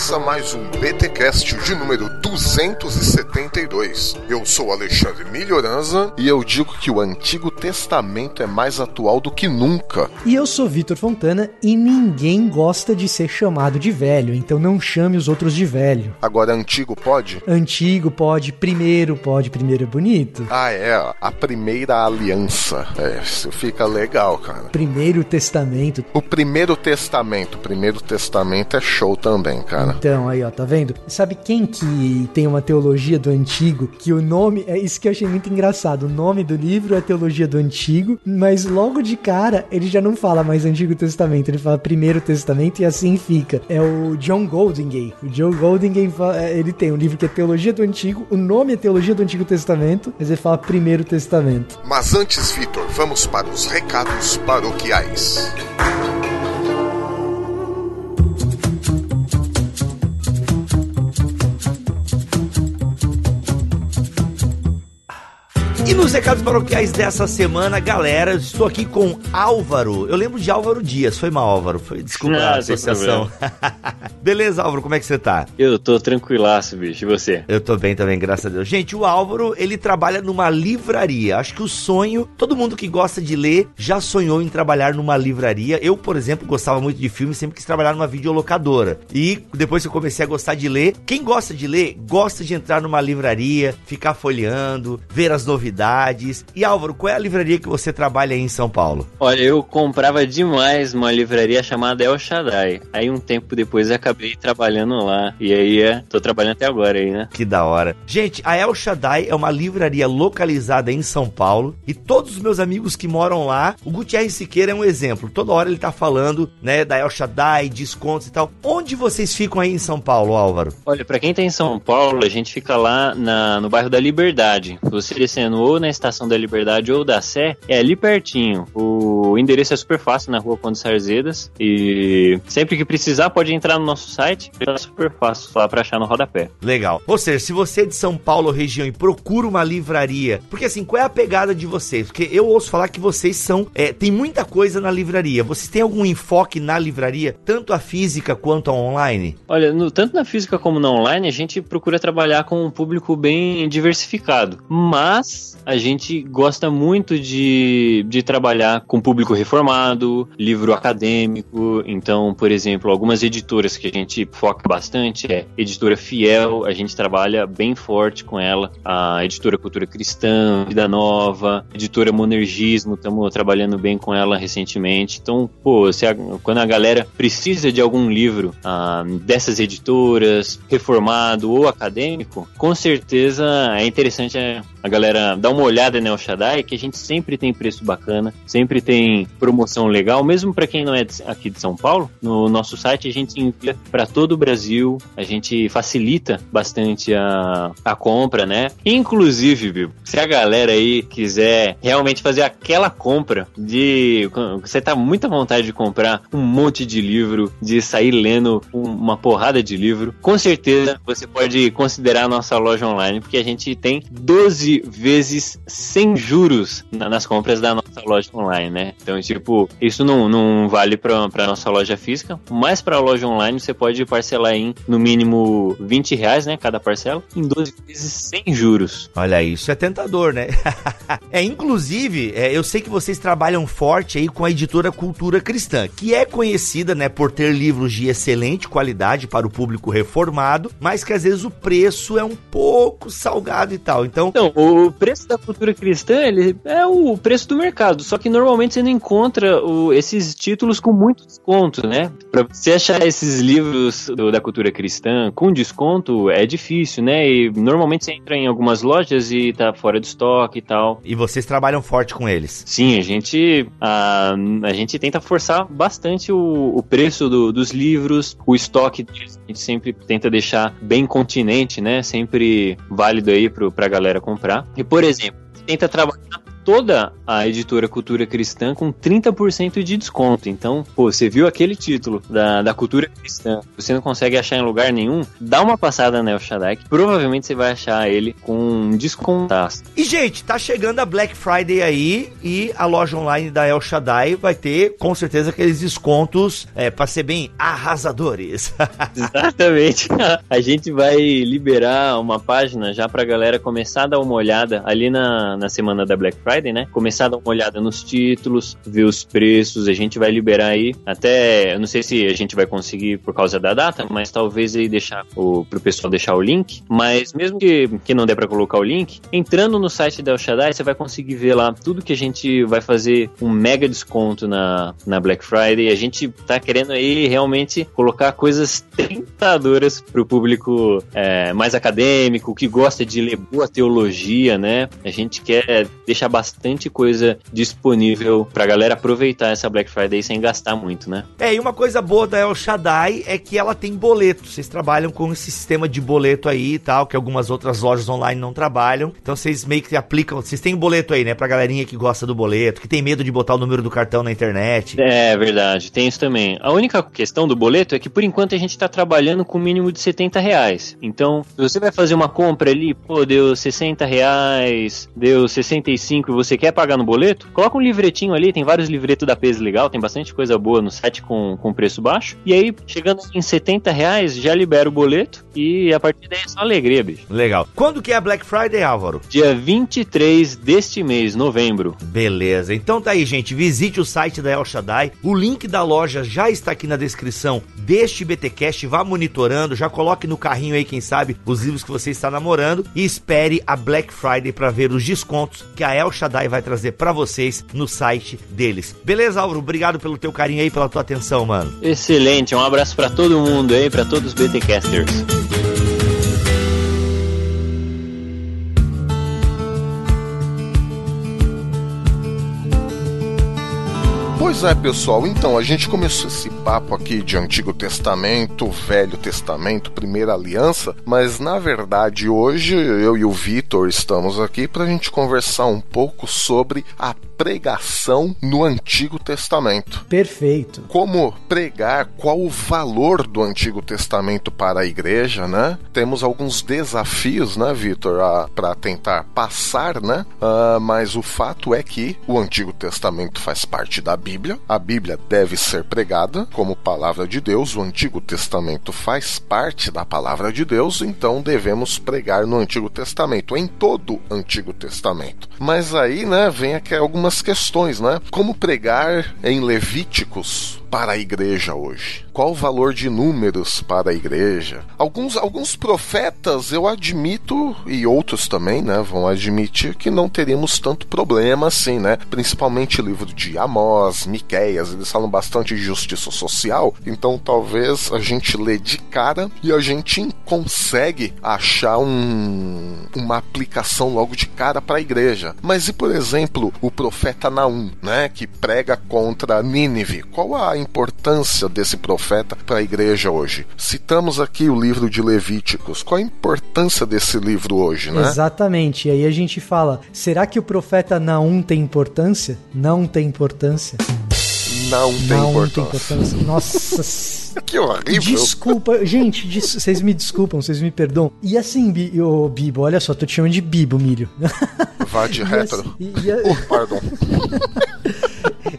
Começa mais um BTcast de número 272. Eu sou Alexandre Melhoranza e eu digo que o Antigo Testamento é mais atual do que nunca. E eu sou Vitor Fontana e ninguém gosta de ser chamado de velho, então não chame os outros de velho. Agora, antigo pode? Antigo pode, primeiro pode, primeiro é bonito. Ah, é, a primeira aliança. É, isso fica legal, cara. Primeiro Testamento. O Primeiro Testamento, o Primeiro Testamento é show também, cara. Então, aí ó, tá vendo? Sabe quem que tem uma teologia do antigo? Que o nome, é isso que eu achei muito engraçado. O nome do livro é Teologia do Antigo, mas logo de cara ele já não fala mais Antigo Testamento, ele fala Primeiro Testamento e assim fica. É o John Goldingay. O John Goldingay, é, ele tem um livro que é Teologia do Antigo, o nome é Teologia do Antigo Testamento, mas ele fala Primeiro Testamento. Mas antes, Vitor, vamos para os recados paroquiais. E nos recados paroquiais dessa semana, galera, estou aqui com Álvaro. Eu lembro de Álvaro Dias, foi mal, Álvaro. Foi, desculpa Não, a associação. Beleza, Álvaro, como é que você tá? Eu tô tranquilaço, bicho. E você? Eu tô bem também, graças a Deus. Gente, o Álvaro, ele trabalha numa livraria. Acho que o sonho, todo mundo que gosta de ler já sonhou em trabalhar numa livraria. Eu, por exemplo, gostava muito de filme, sempre quis trabalhar numa videolocadora. E depois que eu comecei a gostar de ler, quem gosta de ler, gosta de entrar numa livraria, ficar folheando, ver as novidades. E Álvaro, qual é a livraria que você trabalha aí em São Paulo? Olha, eu comprava demais uma livraria chamada El Shaddai. Aí um tempo depois eu acabei trabalhando lá. E aí é, tô trabalhando até agora aí, né? Que da hora. Gente, a El Shaddai é uma livraria localizada em São Paulo e todos os meus amigos que moram lá, o Gutierrez Siqueira é um exemplo. Toda hora ele tá falando, né, da El Shaddai, descontos e tal. Onde vocês ficam aí em São Paulo, Álvaro? Olha, pra quem tá em São Paulo, a gente fica lá na, no bairro da Liberdade. Você descendo ou na Estação da Liberdade ou da Sé, é ali pertinho. O endereço é super fácil, na rua Conde Sarzedas. E sempre que precisar, pode entrar no nosso site. É super fácil, só pra achar no rodapé. Legal. Ou seja, se você é de São Paulo região e procura uma livraria, porque assim, qual é a pegada de vocês? Porque eu ouço falar que vocês são, é, tem muita coisa na livraria. Vocês têm algum enfoque na livraria, tanto a física quanto a online? Olha, no, tanto na física como na online, a gente procura trabalhar com um público bem diversificado. Mas a gente gosta muito de, de trabalhar com público reformado, livro acadêmico. Então, por exemplo, algumas editoras que a gente foca bastante é Editora Fiel, a gente trabalha bem forte com ela. A Editora Cultura Cristã, Vida Nova, Editora Monergismo, estamos trabalhando bem com ela recentemente. Então, pô, se a, quando a galera precisa de algum livro ah, dessas editoras, reformado ou acadêmico, com certeza é interessante a galera dar uma olhada no El Shaddai, que a gente sempre tem preço bacana, sempre tem promoção legal, mesmo para quem não é aqui de São Paulo. No nosso site a gente envia para todo o Brasil, a gente facilita bastante a, a compra, né? Inclusive, viu, se a galera aí quiser realmente fazer aquela compra de. Você tá muita vontade de comprar um monte de livro, de sair lendo uma porrada de livro, com certeza você pode considerar a nossa loja online, porque a gente tem 12 vezes sem juros nas compras da nossa loja online, né? Então, tipo, isso não, não vale pra, pra nossa loja física, mas pra loja online você pode parcelar em no mínimo 20 reais, né? Cada parcela, em 12 vezes sem juros. Olha, isso é tentador, né? é, inclusive, é, eu sei que vocês trabalham forte aí com a editora Cultura Cristã, que é conhecida, né, por ter livros de excelente qualidade para o público reformado, mas que às vezes o preço é um pouco salgado e tal. Então, então o preço da cultura cristã ele é o preço do mercado, só que normalmente você não encontra o, esses títulos com muito desconto, né? Para você achar esses livros do, da cultura cristã com desconto é difícil, né? E normalmente você entra em algumas lojas e tá fora de estoque e tal. E vocês trabalham forte com eles? Sim, a gente a, a gente tenta forçar bastante o, o preço do, dos livros, o estoque deles, a gente sempre tenta deixar bem continente, né? Sempre válido aí pro, pra galera comprar. E, por exemplo, tenta trabalhar toda a editora Cultura Cristã com 30% de desconto. Então, pô, você viu aquele título da, da Cultura Cristã, você não consegue achar em lugar nenhum, dá uma passada na El Shaddai, que provavelmente você vai achar ele com um descontaço. E, gente, tá chegando a Black Friday aí e a loja online da El Shaddai vai ter, com certeza, aqueles descontos, é, pra ser bem arrasadores. Exatamente. A gente vai liberar uma página já pra galera começar a dar uma olhada ali na, na semana da Black Friday, né? Começar a dar uma olhada nos títulos, ver os preços, a gente vai liberar aí até, eu não sei se a gente vai conseguir por causa da data, mas talvez aí deixar o, pro pessoal deixar o link, mas mesmo que, que não der para colocar o link, entrando no site da El Shaddai, você vai conseguir ver lá tudo que a gente vai fazer um mega desconto na, na Black Friday, a gente tá querendo aí realmente colocar coisas tentadoras pro público é, mais acadêmico, que gosta de ler boa teologia, né? A gente quer deixar bastante coisa disponível pra galera aproveitar essa Black Friday sem gastar muito, né? É, e uma coisa boa da El Shaddai é que ela tem boleto. Vocês trabalham com esse sistema de boleto aí e tal, que algumas outras lojas online não trabalham. Então vocês meio que aplicam. Vocês têm boleto aí, né? Pra galerinha que gosta do boleto, que tem medo de botar o número do cartão na internet. É verdade, tem isso também. A única questão do boleto é que por enquanto a gente tá trabalhando com o mínimo de 70 reais. Então, se você vai fazer uma compra ali, pô, deu 60 reais, deu 65 e você quer pagar no boleto, coloca um livretinho ali, tem vários livretos da peso legal, tem bastante coisa boa no site com, com preço baixo. E aí, chegando em 70 reais, já libera o boleto e a partir daí é só alegria, bicho. Legal. Quando que é a Black Friday, Álvaro? Dia 23 deste mês, novembro. Beleza. Então tá aí, gente. Visite o site da El Shaddai. O link da loja já está aqui na descrição deste BTcast. Vá monitorando, já coloque no carrinho aí, quem sabe, os livros que você está namorando e espere a Black Friday para ver os descontos que a El Shaddai vai trazer para vocês no site deles. Beleza, Álvaro? Obrigado pelo teu carinho aí, pela tua atenção, mano. Excelente. Um abraço para todo mundo aí, para todos os BTcasters. Pois é, pessoal, então a gente começou esse papo aqui de Antigo Testamento, Velho Testamento, Primeira Aliança, mas na verdade hoje eu e o Vitor estamos aqui para a gente conversar um pouco sobre a pregação no Antigo Testamento. Perfeito. Como pregar, qual o valor do Antigo Testamento para a igreja, né? Temos alguns desafios, né, Vitor, para tentar passar, né? Uh, mas o fato é que o Antigo Testamento faz parte da Bíblia. A Bíblia deve ser pregada como palavra de Deus. O Antigo Testamento faz parte da palavra de Deus, então devemos pregar no Antigo Testamento, em todo o Antigo Testamento. Mas aí, né, vem aqui algumas questões, né? Como pregar em Levíticos para a igreja hoje? Qual o valor de números para a igreja? Alguns, alguns profetas eu admito, e outros também, né, vão admitir que não teríamos tanto problema assim, né? Principalmente o livro de Amós, Miqueias, eles falam bastante de justiça social, então talvez a gente lê de cara e a gente consegue achar um, uma aplicação logo de cara para a igreja. Mas e por exemplo, o profeta Naum, né, que prega contra Nínive? Qual a importância desse profeta para a igreja hoje? Citamos aqui o livro de Levíticos. Qual a importância desse livro hoje, né? Exatamente. E aí a gente fala: será que o profeta Naum tem importância? Não tem importância. Não tem Não importância. tem importância. Nossa. Que horrível. Desculpa, gente, des- vocês me desculpam, vocês me perdoam. E assim, Bi, ô, Bibo, olha só, tô te chamando de Bibo, Milho. Vá de retro. assim- a- Oh, pardon.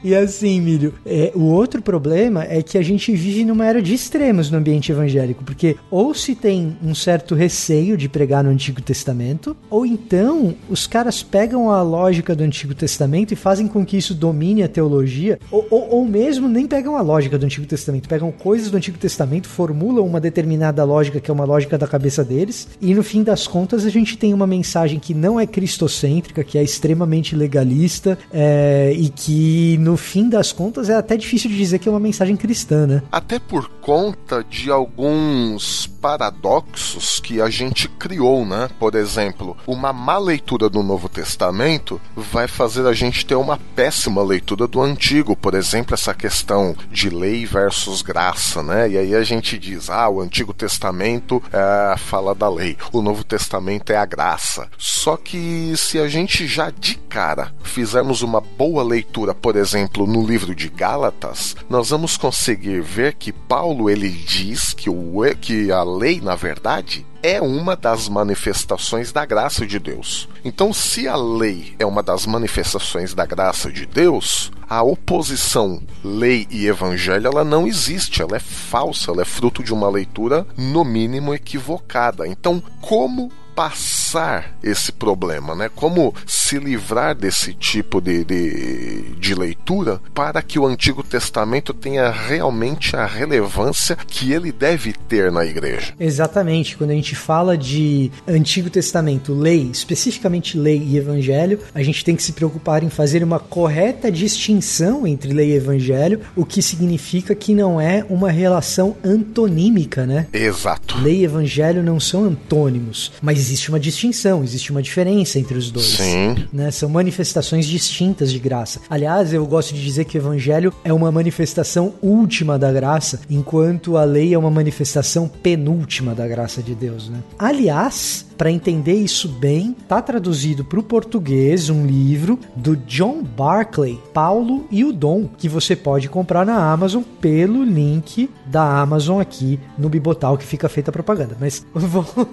E assim, Milho, é, o outro problema é que a gente vive numa era de extremos no ambiente evangélico, porque ou se tem um certo receio de pregar no Antigo Testamento, ou então os caras pegam a lógica do Antigo Testamento e fazem com que isso domine a teologia, ou, ou, ou mesmo nem pegam a lógica do Antigo Testamento, pegam coisas do Antigo Testamento, formulam uma determinada lógica que é uma lógica da cabeça deles, e no fim das contas a gente tem uma mensagem que não é cristocêntrica, que é extremamente legalista, é, e que no no fim das contas é até difícil de dizer que é uma mensagem cristã, né? Até por conta de alguns paradoxos que a gente criou, né? Por exemplo, uma má leitura do Novo Testamento vai fazer a gente ter uma péssima leitura do Antigo, por exemplo, essa questão de lei versus graça, né? E aí a gente diz, ah, o Antigo Testamento é, fala da lei, o Novo Testamento é a graça. Só que se a gente já de cara fizermos uma boa leitura, por exemplo, no livro de Gálatas, nós vamos conseguir ver que Paulo ele diz que, o, que a lei, na verdade, é uma das manifestações da graça de Deus. Então, se a lei é uma das manifestações da graça de Deus, a oposição lei e evangelho ela não existe, ela é falsa, ela é fruto de uma leitura no mínimo equivocada. Então, como passar esse problema, né? Como se livrar desse tipo de, de, de, leitura para que o Antigo Testamento tenha realmente a relevância que ele deve ter na igreja. Exatamente. Quando a gente fala de Antigo Testamento, lei, especificamente lei e evangelho, a gente tem que se preocupar em fazer uma correta distinção entre lei e evangelho, o que significa que não é uma relação antonímica, né? Exato. Lei e evangelho não são antônimos, mas existe uma distinção, existe uma diferença entre os dois. Sim. Né? São manifestações distintas de graça. Aliás, eu gosto de dizer que o evangelho é uma manifestação última da graça, enquanto a lei é uma manifestação penúltima da graça de Deus. Né? Aliás, para entender isso bem, tá traduzido para o português um livro do John Barclay, Paulo e o Dom, que você pode comprar na Amazon pelo link da Amazon aqui no Bibotal que fica feita a propaganda. Mas voltando.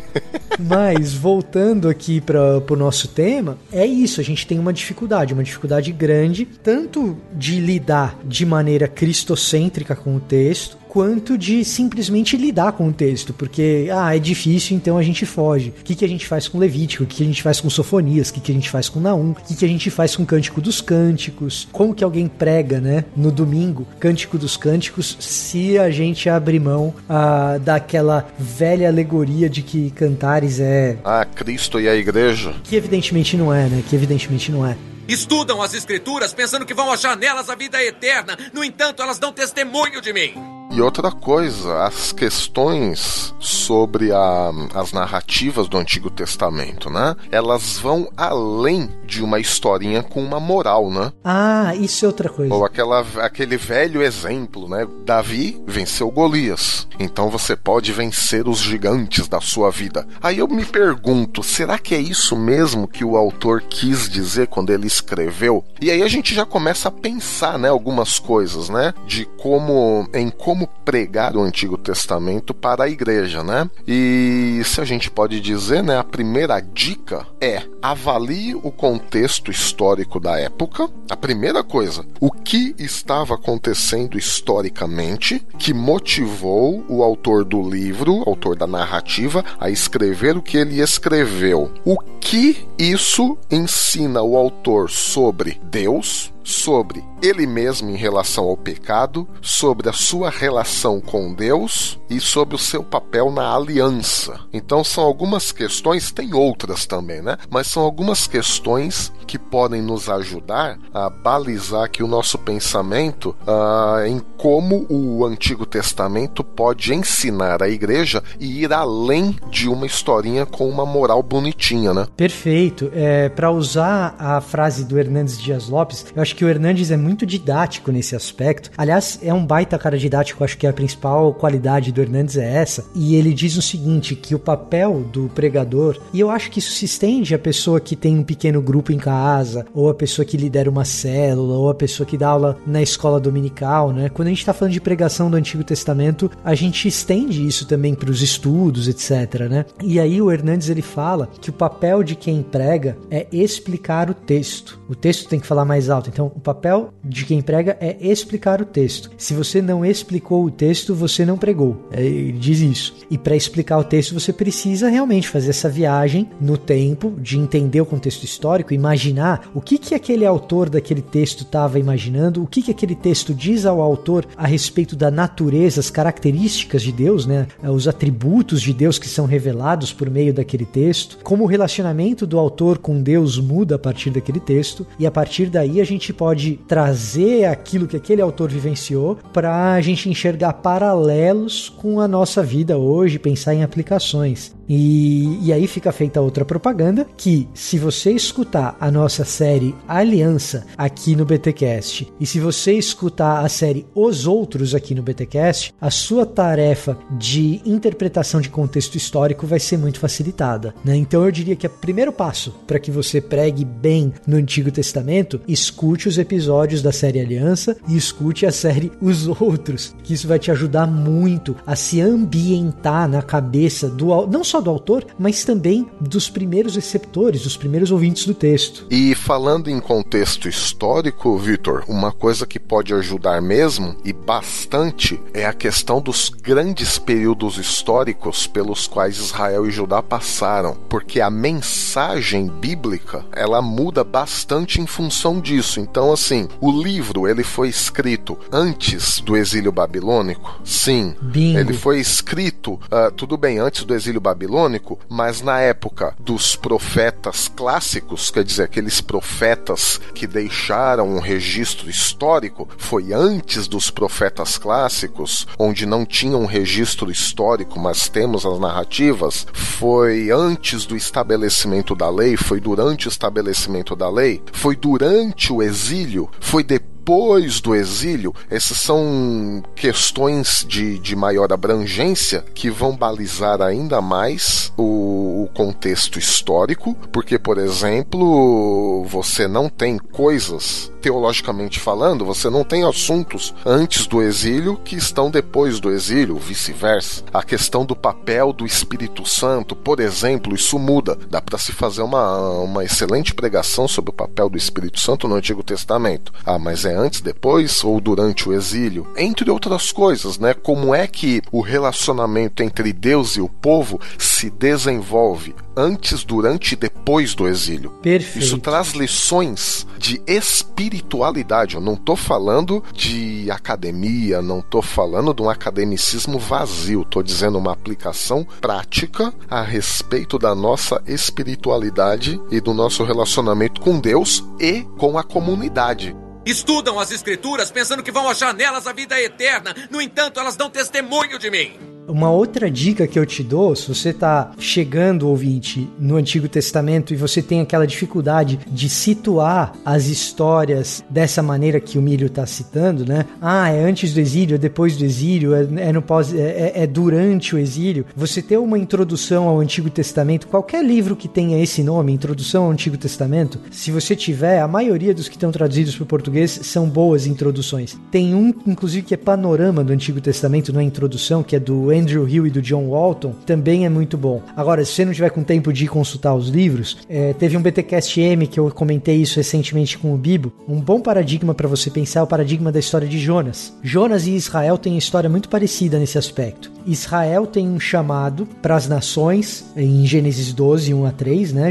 Mas voltando aqui para o nosso tema, é isso. A gente tem uma dificuldade, uma dificuldade grande, tanto de lidar de maneira cristocêntrica com o texto, quanto de simplesmente lidar com o texto, porque ah, é difícil, então a gente foge. O que, que a gente faz com Levítico? O que, que a gente faz com Sofonias? O que, que a gente faz com Naum? O que, que a gente faz com Cântico dos Cânticos? Como que alguém prega, né, no domingo, Cântico dos Cânticos, se a gente abrir mão ah, daquela velha alegoria de que cantares é. Ah, Cristo e a igreja. Que evidentemente não é, né? Que evidentemente não é. Estudam as escrituras pensando que vão achar nelas a vida eterna. No entanto, elas dão testemunho de mim. E outra coisa, as questões sobre a, as narrativas do Antigo Testamento, né? Elas vão além de uma historinha com uma moral, né? Ah, isso é outra coisa. Ou aquela, aquele velho exemplo, né? Davi venceu Golias. Então você pode vencer os gigantes da sua vida. Aí eu me pergunto, será que é isso mesmo que o autor quis dizer quando ele escreveu? E aí a gente já começa a pensar, né? Algumas coisas, né? De como, em como como pregar o Antigo Testamento para a igreja, né? E se a gente pode dizer, né, a primeira dica é avalie o contexto histórico da época. A primeira coisa, o que estava acontecendo historicamente que motivou o autor do livro, autor da narrativa, a escrever o que ele escreveu. O que isso ensina o autor sobre Deus, sobre ele mesmo em relação ao pecado, sobre a sua relação com Deus e sobre o seu papel na aliança. Então são algumas questões, tem outras também, né? Mas são algumas questões que podem nos ajudar a balizar aqui o nosso pensamento uh, em como o Antigo Testamento pode ensinar a igreja e ir além de uma historinha com uma moral bonitinha, né? Perfeito. É, Para usar a frase do Hernandes Dias Lopes, eu acho que o Hernandes é muito didático nesse aspecto. Aliás, é um baita cara didático, acho que a principal qualidade do Hernandes é essa. E ele diz o seguinte, que o papel do pregador, e eu acho que isso se estende à pessoa que tem um pequeno grupo em casa, ou a pessoa que lidera uma célula, ou a pessoa que dá aula na escola dominical, né? Quando a gente está falando de pregação do Antigo Testamento, a gente estende isso também para os estudos, etc, né? E aí o Hernandes ele fala que o papel de quem prega é explicar o texto. O texto tem que falar mais alto. Então, o papel de quem prega é explicar o texto. Se você não explicou o texto, você não pregou. É, ele diz isso. E para explicar o texto, você precisa realmente fazer essa viagem no tempo, de entender o contexto histórico, imaginar o que, que aquele autor daquele texto estava imaginando, o que, que aquele texto diz ao autor a respeito da natureza, as características de Deus, né? os atributos de Deus que são revelados por meio daquele texto, como o relacionamento do autor com Deus muda a partir daquele texto, e a partir daí a gente gente pode trazer aquilo que aquele autor vivenciou para a gente enxergar paralelos com a nossa vida hoje, pensar em aplicações. E, e aí fica feita outra propaganda que, se você escutar a nossa série Aliança aqui no BTcast e se você escutar a série Os Outros aqui no BTcast, a sua tarefa de interpretação de contexto histórico vai ser muito facilitada. Né? Então eu diria que o primeiro passo para que você pregue bem no Antigo Testamento, escute os episódios da série Aliança e escute a série Os Outros, que isso vai te ajudar muito a se ambientar na cabeça do não só do autor, mas também dos primeiros receptores, dos primeiros ouvintes do texto. E falando em contexto histórico, Vitor, uma coisa que pode ajudar mesmo e bastante é a questão dos grandes períodos históricos pelos quais Israel e Judá passaram, porque a mensagem bíblica, ela muda bastante em função disso. Então, assim, o livro ele foi escrito antes do exílio babilônico? Sim. Bingo. Ele foi escrito, uh, tudo bem, antes do exílio babilônico, mas na época dos profetas clássicos, quer dizer, aqueles profetas que deixaram um registro histórico, foi antes dos profetas clássicos, onde não tinha um registro histórico, mas temos as narrativas, foi antes do estabelecimento da lei, foi durante o estabelecimento da lei, foi durante o exílio, foi depois depois do exílio, essas são questões de, de maior abrangência que vão balizar ainda mais o, o contexto histórico, porque, por exemplo, você não tem coisas teologicamente falando, você não tem assuntos antes do exílio que estão depois do exílio, vice-versa. A questão do papel do Espírito Santo, por exemplo, isso muda. Dá para se fazer uma, uma excelente pregação sobre o papel do Espírito Santo no Antigo Testamento. Ah, mas é antes, depois ou durante o exílio? Entre outras coisas, né? Como é que o relacionamento entre Deus e o povo se desenvolve antes, durante e depois do exílio. Perfeito. Isso traz lições de espiritualidade. Eu não estou falando de academia, não estou falando de um academicismo vazio. Estou dizendo uma aplicação prática a respeito da nossa espiritualidade e do nosso relacionamento com Deus e com a comunidade. Estudam as escrituras pensando que vão achar nelas a vida eterna. No entanto, elas dão testemunho de mim. Uma outra dica que eu te dou, se você está chegando, ouvinte, no Antigo Testamento e você tem aquela dificuldade de situar as histórias dessa maneira que o Milho está citando, né? Ah, é antes do exílio, é depois do exílio, é, é no pós, é, é, durante o exílio. Você ter uma introdução ao Antigo Testamento, qualquer livro que tenha esse nome, Introdução ao Antigo Testamento, se você tiver, a maioria dos que estão traduzidos para o português são boas introduções. Tem um, inclusive, que é panorama do Antigo Testamento, na introdução, que é do Andrew Hill e do John Walton, também é muito bom. Agora, se você não tiver com tempo de consultar os livros, é, teve um BTcast M que eu comentei isso recentemente com o Bibo. Um bom paradigma para você pensar é o paradigma da história de Jonas. Jonas e Israel têm história muito parecida nesse aspecto. Israel tem um chamado para as nações em Gênesis 12, 1 a 3, né?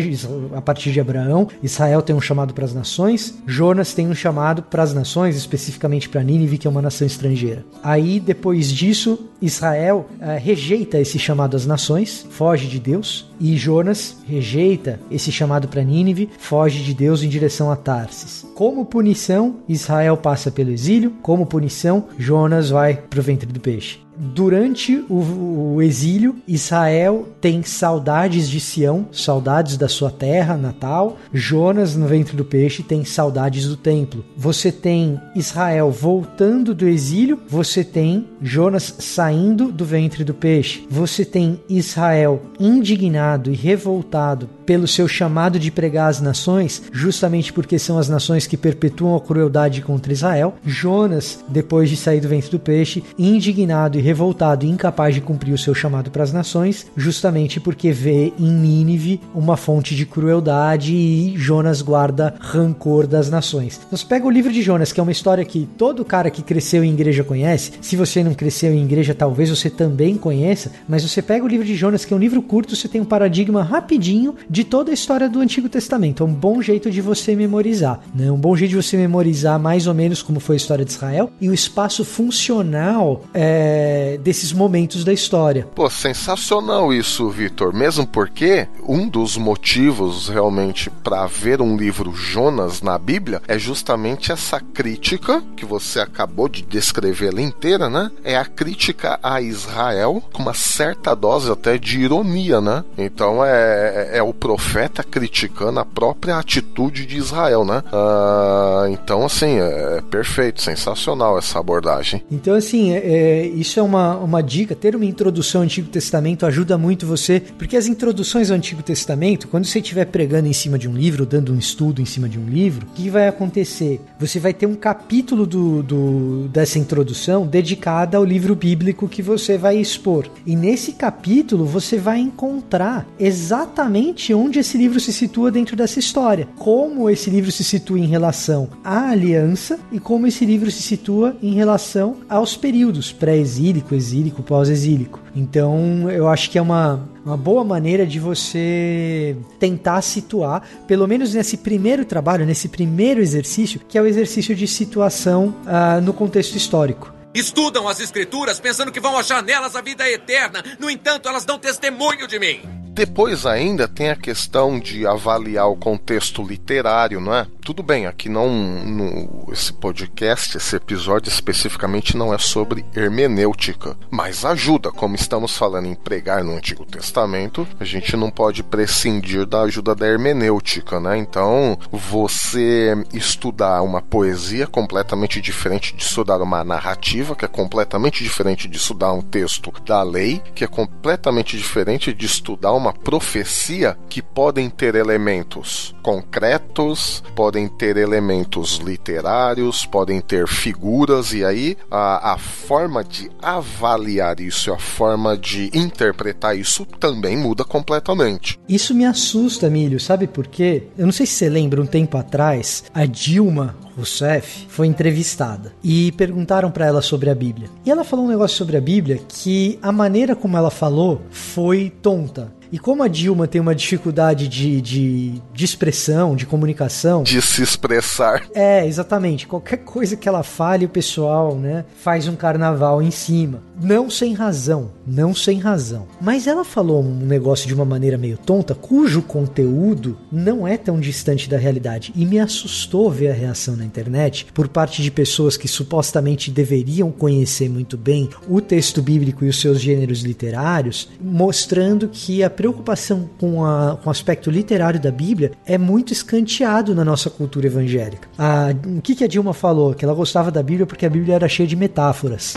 A partir de Abraão, Israel tem um chamado para as nações, Jonas tem um chamado para as nações, especificamente para Nínive, que é uma nação estrangeira. Aí, depois disso, Israel uh, rejeita esse chamado às nações, foge de Deus, e Jonas rejeita esse chamado para Nínive, foge de Deus em direção a Tarsis. Como punição, Israel passa pelo exílio, como punição, Jonas vai para o ventre do peixe durante o, o, exílio, Israel tem saudades de Sião, saudades da sua terra natal. Jonas, no ventre do peixe, tem saudades do templo. Você tem Israel voltando do exílio, você tem Jonas saindo do ventre do peixe. Você tem Israel indignado e revoltado pelo seu chamado de pregar as nações, justamente porque são as nações que perpetuam a crueldade contra Israel. Jonas, depois de sair do ventre do peixe, indignado e revoltado e incapaz de cumprir o seu chamado para as nações, justamente porque vê em Nínive uma fonte de crueldade e Jonas guarda rancor das nações. Então você pega o livro de Jonas, que é uma história que todo cara que cresceu em igreja conhece. Se você não cresceu em igreja, talvez você também conheça, mas você pega o livro de Jonas, que é um livro curto, você tem um paradigma rapidinho de toda a história do Antigo Testamento. É um bom jeito de você memorizar, né? Um bom jeito de você memorizar mais ou menos como foi a história de Israel e o espaço funcional é, desses momentos da história. Pô, sensacional isso, Vitor. Mesmo porque um dos motivos realmente para ver um livro Jonas na Bíblia é justamente essa crítica que você acabou de descrever ela inteira, né? É a crítica a Israel com uma certa dose até de ironia, né? Então é, é, é o profeta criticando a própria atitude de Israel, né? Uh, então, assim, é perfeito, sensacional essa abordagem. Então, assim, é, é, isso é uma, uma dica. Ter uma introdução ao Antigo Testamento ajuda muito você, porque as introduções ao Antigo Testamento, quando você estiver pregando em cima de um livro, dando um estudo em cima de um livro, o que vai acontecer? Você vai ter um capítulo do, do, dessa introdução dedicada ao livro bíblico que você vai expor. E nesse capítulo você vai encontrar exatamente onde esse livro se situa dentro dessa história, como esse livro se situa em relação à aliança e como esse livro se situa em relação aos períodos pré-exílico, exílico, pós-exílico. Então, eu acho que é uma, uma boa maneira de você tentar situar, pelo menos nesse primeiro trabalho, nesse primeiro exercício, que é o exercício de situação uh, no contexto histórico. Estudam as escrituras pensando que vão achar nelas a vida eterna, no entanto, elas dão testemunho de mim. Depois ainda tem a questão de avaliar o contexto literário, não é? Tudo bem, aqui não no, esse podcast, esse episódio especificamente não é sobre hermenêutica, mas ajuda, como estamos falando em pregar no Antigo Testamento, a gente não pode prescindir da ajuda da hermenêutica, né? Então, você estudar uma poesia completamente diferente de estudar uma narrativa, que é completamente diferente de estudar um texto da lei, que é completamente diferente de estudar uma profecia que podem ter elementos concretos, podem ter elementos literários, podem ter figuras, e aí a, a forma de avaliar isso, a forma de interpretar isso também muda completamente. Isso me assusta, Milho, sabe por quê? Eu não sei se você lembra, um tempo atrás, a Dilma Rousseff foi entrevistada e perguntaram para ela sobre a Bíblia. E ela falou um negócio sobre a Bíblia que a maneira como ela falou foi tonta. E como a Dilma tem uma dificuldade de, de, de expressão, de comunicação. De se expressar. É, exatamente. Qualquer coisa que ela fale, o pessoal, né, faz um carnaval em cima. Não sem razão. Não sem razão. Mas ela falou um negócio de uma maneira meio tonta, cujo conteúdo não é tão distante da realidade. E me assustou ver a reação na internet por parte de pessoas que supostamente deveriam conhecer muito bem o texto bíblico e os seus gêneros literários, mostrando que a preocupação com, a, com o aspecto literário da Bíblia é muito escanteado na nossa cultura evangélica. A, o que, que a Dilma falou? Que ela gostava da Bíblia porque a Bíblia era cheia de metáforas.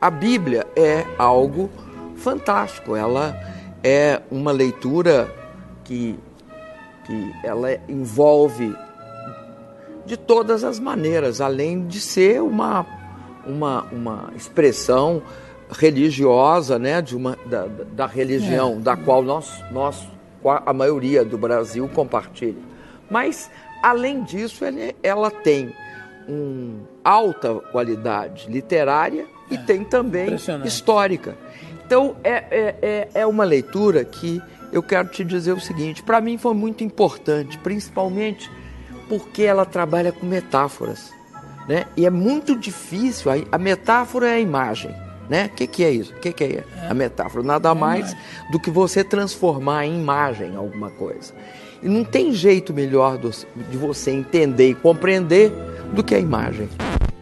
A Bíblia é algo fantástico. Ela é uma leitura que, que ela envolve de todas as maneiras, além de ser uma, uma, uma expressão religiosa, né, de uma, da, da religião é. da qual nós, nós, a maioria do Brasil compartilha. Mas, além disso, ele, ela tem uma alta qualidade literária e é. tem também histórica. Então, é, é, é, é uma leitura que eu quero te dizer o seguinte: para mim foi muito importante, principalmente porque ela trabalha com metáforas. Né? E é muito difícil, a metáfora é a imagem. Né? O que, que é isso? O que, que é, é, a metáfora? Nada mais do que você transformar em imagem alguma coisa. E não tem jeito melhor de você entender e compreender do que a imagem.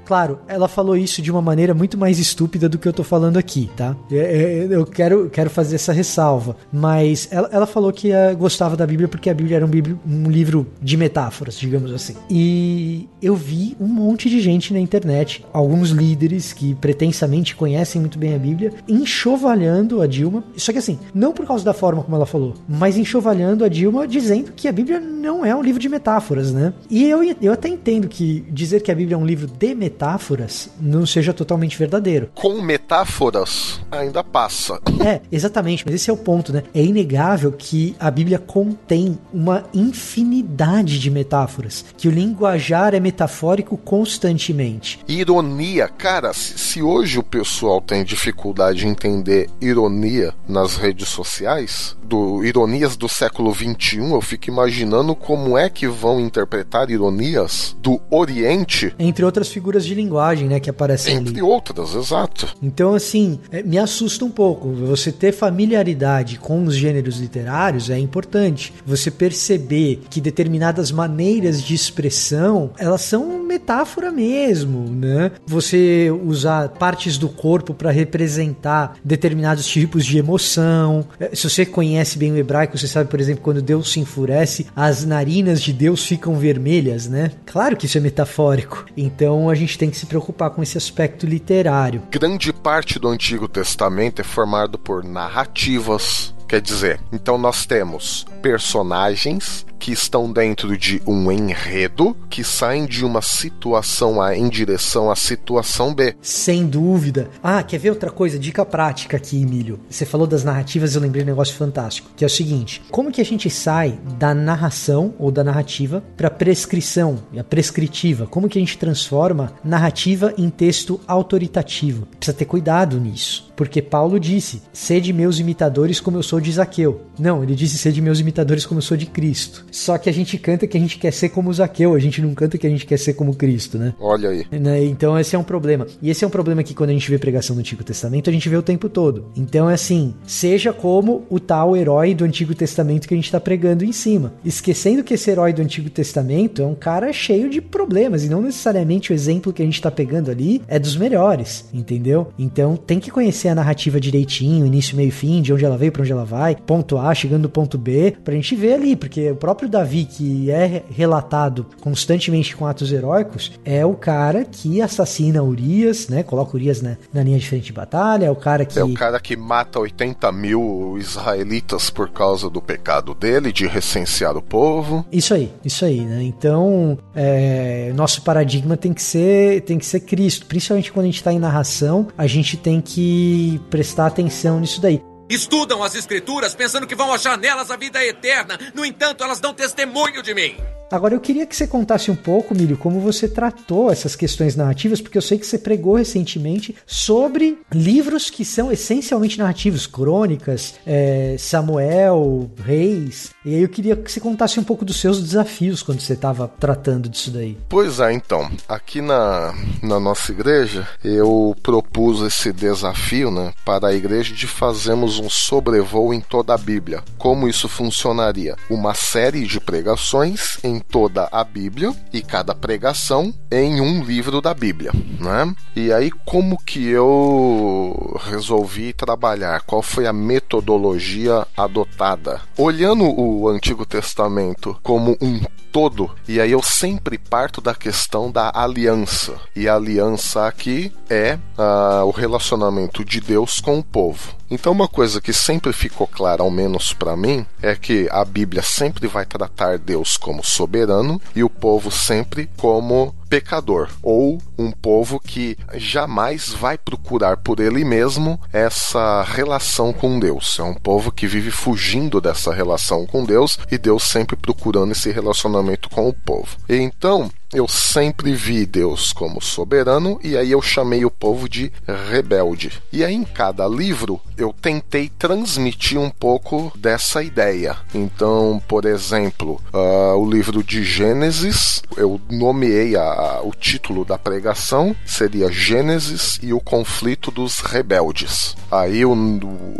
Claro, ela falou isso de uma maneira muito mais estúpida do que eu tô falando aqui, tá? É, é, eu quero, quero fazer essa ressalva. Mas ela, ela falou que eh, gostava da Bíblia porque a Bíblia era um, um livro de metáforas, digamos assim. E eu vi um monte de gente na internet, alguns líderes que pretensamente conhecem muito bem a Bíblia, enxovalhando a Dilma. Só que assim, não por causa da forma como ela falou, mas enxovalhando a Dilma dizendo que a Bíblia não é um livro de metáforas, né? E eu, eu até entendo que dizer que a Bíblia é um livro de metáforas metáforas não seja totalmente verdadeiro. Com metáforas ainda passa. É, exatamente, mas esse é o ponto, né? É inegável que a Bíblia contém uma infinidade de metáforas, que o linguajar é metafórico constantemente. Ironia, cara, se hoje o pessoal tem dificuldade de entender ironia nas redes sociais, do ironias do século 21, eu fico imaginando como é que vão interpretar ironias do Oriente. Entre outras figuras de linguagem, né, que aparecem Entre ali. outras, exato. Então, assim, é, me assusta um pouco. Você ter familiaridade com os gêneros literários é importante. Você perceber que determinadas maneiras de expressão, elas são metáfora mesmo, né? Você usar partes do corpo para representar determinados tipos de emoção. É, Se você conhece bem o hebraico, você sabe, por exemplo, quando Deus se enfurece, as narinas de Deus ficam vermelhas, né? Claro que isso é metafórico. Então a gente tem que se preocupar com esse aspecto literário. Grande parte do Antigo Testamento é formado por narrativas. Quer dizer, então nós temos personagens que estão dentro de um enredo que saem de uma situação A em direção à situação B. Sem dúvida. Ah, quer ver outra coisa? Dica prática aqui, Emílio. Você falou das narrativas, eu lembrei um negócio fantástico, que é o seguinte: como que a gente sai da narração ou da narrativa para prescrição, a prescritiva? Como que a gente transforma narrativa em texto autoritativo? Precisa ter cuidado nisso, porque Paulo disse: "Sede meus imitadores como eu sou de Zaqueu". Não, ele disse: "Sede meus imitadores como eu sou de Cristo". Só que a gente canta que a gente quer ser como Zaqueu, a gente não canta que a gente quer ser como Cristo, né? Olha aí. Né? Então esse é um problema. E esse é um problema que quando a gente vê pregação do Antigo Testamento, a gente vê o tempo todo. Então é assim, seja como o tal herói do Antigo Testamento que a gente está pregando em cima. Esquecendo que esse herói do Antigo Testamento é um cara cheio de problemas e não necessariamente o exemplo que a gente está pegando ali é dos melhores, entendeu? Então tem que conhecer a narrativa direitinho, início, meio e fim, de onde ela veio, para onde ela vai, ponto A, chegando no ponto B, pra gente ver ali, porque o próprio Davi, que é relatado constantemente com atos heróicos, é o cara que assassina Urias, né? Coloca Urias na, na linha de frente de batalha, é o cara que. É o cara que mata 80 mil israelitas por causa do pecado dele, de recensear o povo. Isso aí, isso aí, né? Então, é, nosso paradigma tem que ser tem que ser Cristo. Principalmente quando a gente está em narração, a gente tem que prestar atenção nisso daí. Estudam as escrituras pensando que vão achar nelas a vida eterna. No entanto, elas dão testemunho de mim. Agora eu queria que você contasse um pouco, Milho, como você tratou essas questões narrativas, porque eu sei que você pregou recentemente sobre livros que são essencialmente narrativos, crônicas, é, Samuel, Reis. E aí eu queria que você contasse um pouco dos seus desafios quando você estava tratando disso daí. Pois é, então, aqui na, na nossa igreja, eu propus esse desafio né, para a igreja de fazermos um sobrevoo em toda a Bíblia. Como isso funcionaria? Uma série de pregações em toda a Bíblia e cada pregação em um livro da Bíblia, né? E aí como que eu resolvi trabalhar? Qual foi a metodologia adotada? Olhando o Antigo Testamento como um todo, e aí eu sempre parto da questão da aliança. E a aliança aqui é ah, o relacionamento de Deus com o povo. Então, uma coisa que sempre ficou clara, ao menos para mim, é que a Bíblia sempre vai tratar Deus como soberano e o povo sempre como pecador, ou um povo que jamais vai procurar por ele mesmo essa relação com Deus. É um povo que vive fugindo dessa relação com Deus e Deus sempre procurando esse relacionamento com o povo. Então, eu sempre vi Deus como soberano e aí eu chamei o povo de rebelde. E aí em cada livro eu tentei transmitir um pouco dessa ideia. Então, por exemplo, uh, o livro de Gênesis, eu nomeei a, o título da pregação seria Gênesis e o conflito dos rebeldes. Aí o,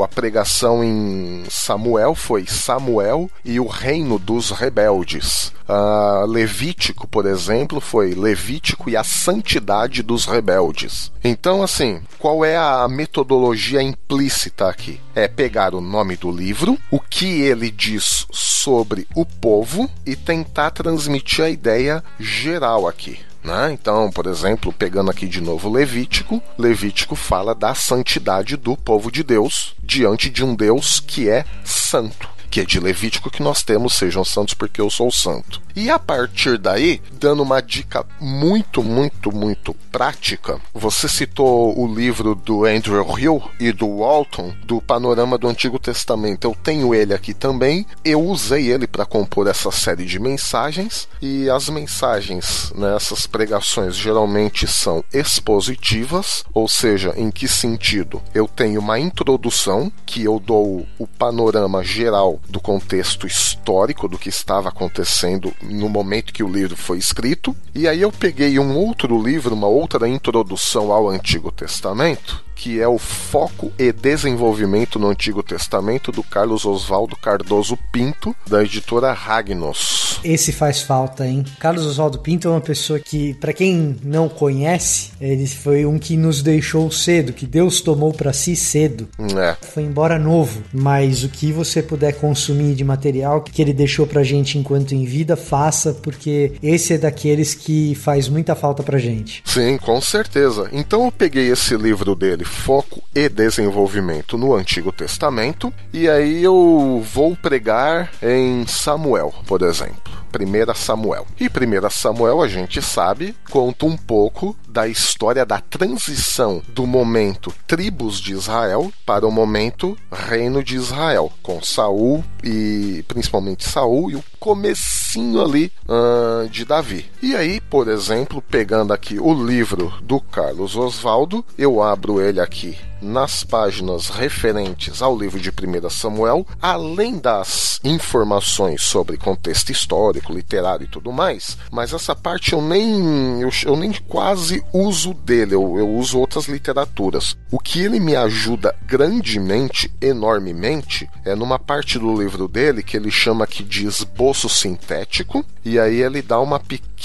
a pregação em Samuel foi Samuel e o reino dos rebeldes. Uh, Levítico, por exemplo, foi Levítico e a santidade dos rebeldes. Então, assim, qual é a metodologia implícita aqui? É pegar o nome do livro, o que ele diz sobre o povo e tentar transmitir a ideia geral aqui. Né? Então, por exemplo, pegando aqui de novo Levítico, Levítico fala da santidade do povo de Deus diante de um Deus que é santo que é de Levítico que nós temos, sejam santos porque eu sou santo. E a partir daí, dando uma dica muito, muito, muito prática, você citou o livro do Andrew Hill e do Walton, do Panorama do Antigo Testamento. Eu tenho ele aqui também. Eu usei ele para compor essa série de mensagens, e as mensagens nessas pregações geralmente são expositivas, ou seja, em que sentido? Eu tenho uma introdução que eu dou o panorama geral do contexto histórico do que estava acontecendo no momento que o livro foi escrito. E aí eu peguei um outro livro, uma outra introdução ao Antigo Testamento, que é o Foco e Desenvolvimento no Antigo Testamento do Carlos Oswaldo Cardoso Pinto, da editora Ragnos. Esse faz falta, hein? Carlos Oswaldo Pinto é uma pessoa que, para quem não conhece, ele foi um que nos deixou cedo, que Deus tomou para si cedo. É. Foi embora novo, mas o que você puder consumir de material que ele deixou pra gente enquanto em vida, faça, porque esse é daqueles que faz muita falta pra gente. Sim, com certeza. Então eu peguei esse livro dele, Foco e Desenvolvimento no Antigo Testamento, e aí eu vou pregar em Samuel, por exemplo. 1 Samuel. E 1 Samuel, a gente sabe, conta um pouco da história da transição do momento tribos de Israel para o momento reino de Israel, com Saul e principalmente Saul e o comecinho ali uh, de Davi. E aí, por exemplo, pegando aqui o livro do Carlos Oswaldo, eu abro ele aqui nas páginas referentes ao livro de 1 Samuel, além das informações sobre contexto histórico, literário e tudo mais, mas essa parte eu nem eu, eu nem quase uso dele, eu, eu uso outras literaturas. O que ele me ajuda grandemente, enormemente, é numa parte do livro dele que ele chama aqui de esboço sintético, e aí ele dá uma pequena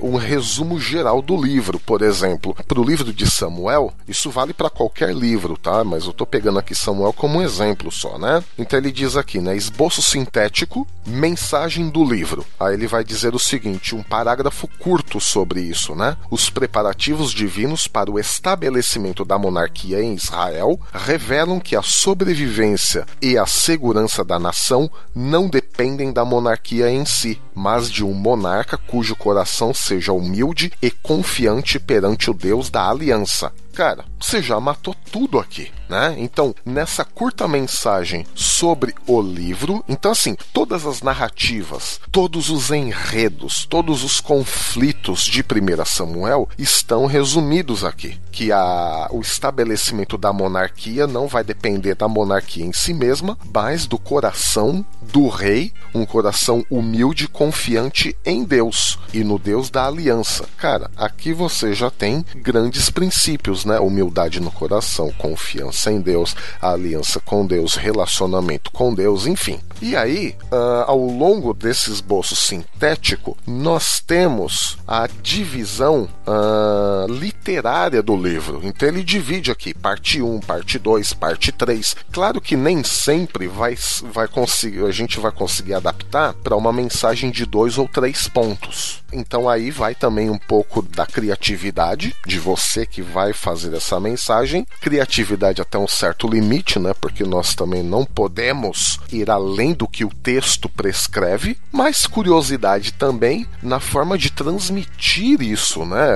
um resumo geral do livro, por exemplo, para o livro de Samuel, isso vale para qualquer livro, tá? Mas eu tô pegando aqui Samuel como um exemplo só, né? Então ele diz aqui, né, esboço sintético, mensagem do livro. Aí ele vai dizer o seguinte, um parágrafo curto sobre isso, né? Os preparativos divinos para o estabelecimento da monarquia em Israel revelam que a sobrevivência e a segurança da nação não dependem da monarquia em si, mas de um monarca cujo coração seja humilde e confiante perante o Deus da aliança. Cara, você já matou tudo aqui, né? Então, nessa curta mensagem sobre o livro, então assim, todas as narrativas, todos os enredos, todos os conflitos de 1 Samuel estão resumidos aqui, que a, o estabelecimento da monarquia não vai depender da monarquia em si mesma, mas do coração do rei, um coração humilde, confiante em Deus e no Deus da aliança. Cara, aqui você já tem grandes princípios, né? Humildade no coração, confiança em Deus, aliança com Deus, relacionamento com Deus, enfim. E aí, uh, ao longo desse esboço sintético, nós temos a divisão uh, literária do livro. Então ele divide aqui parte 1, parte 2, parte 3. Claro que nem sempre vai, vai conseguir, a gente vai conseguir adaptar para uma mensagem de dois ou três pontos. Então aí vai também um pouco da criatividade de você que vai fazer essa mensagem. Criatividade até um certo limite, né? Porque nós também não podemos ir além do que o texto prescreve, mas curiosidade também na forma de transmitir isso, né?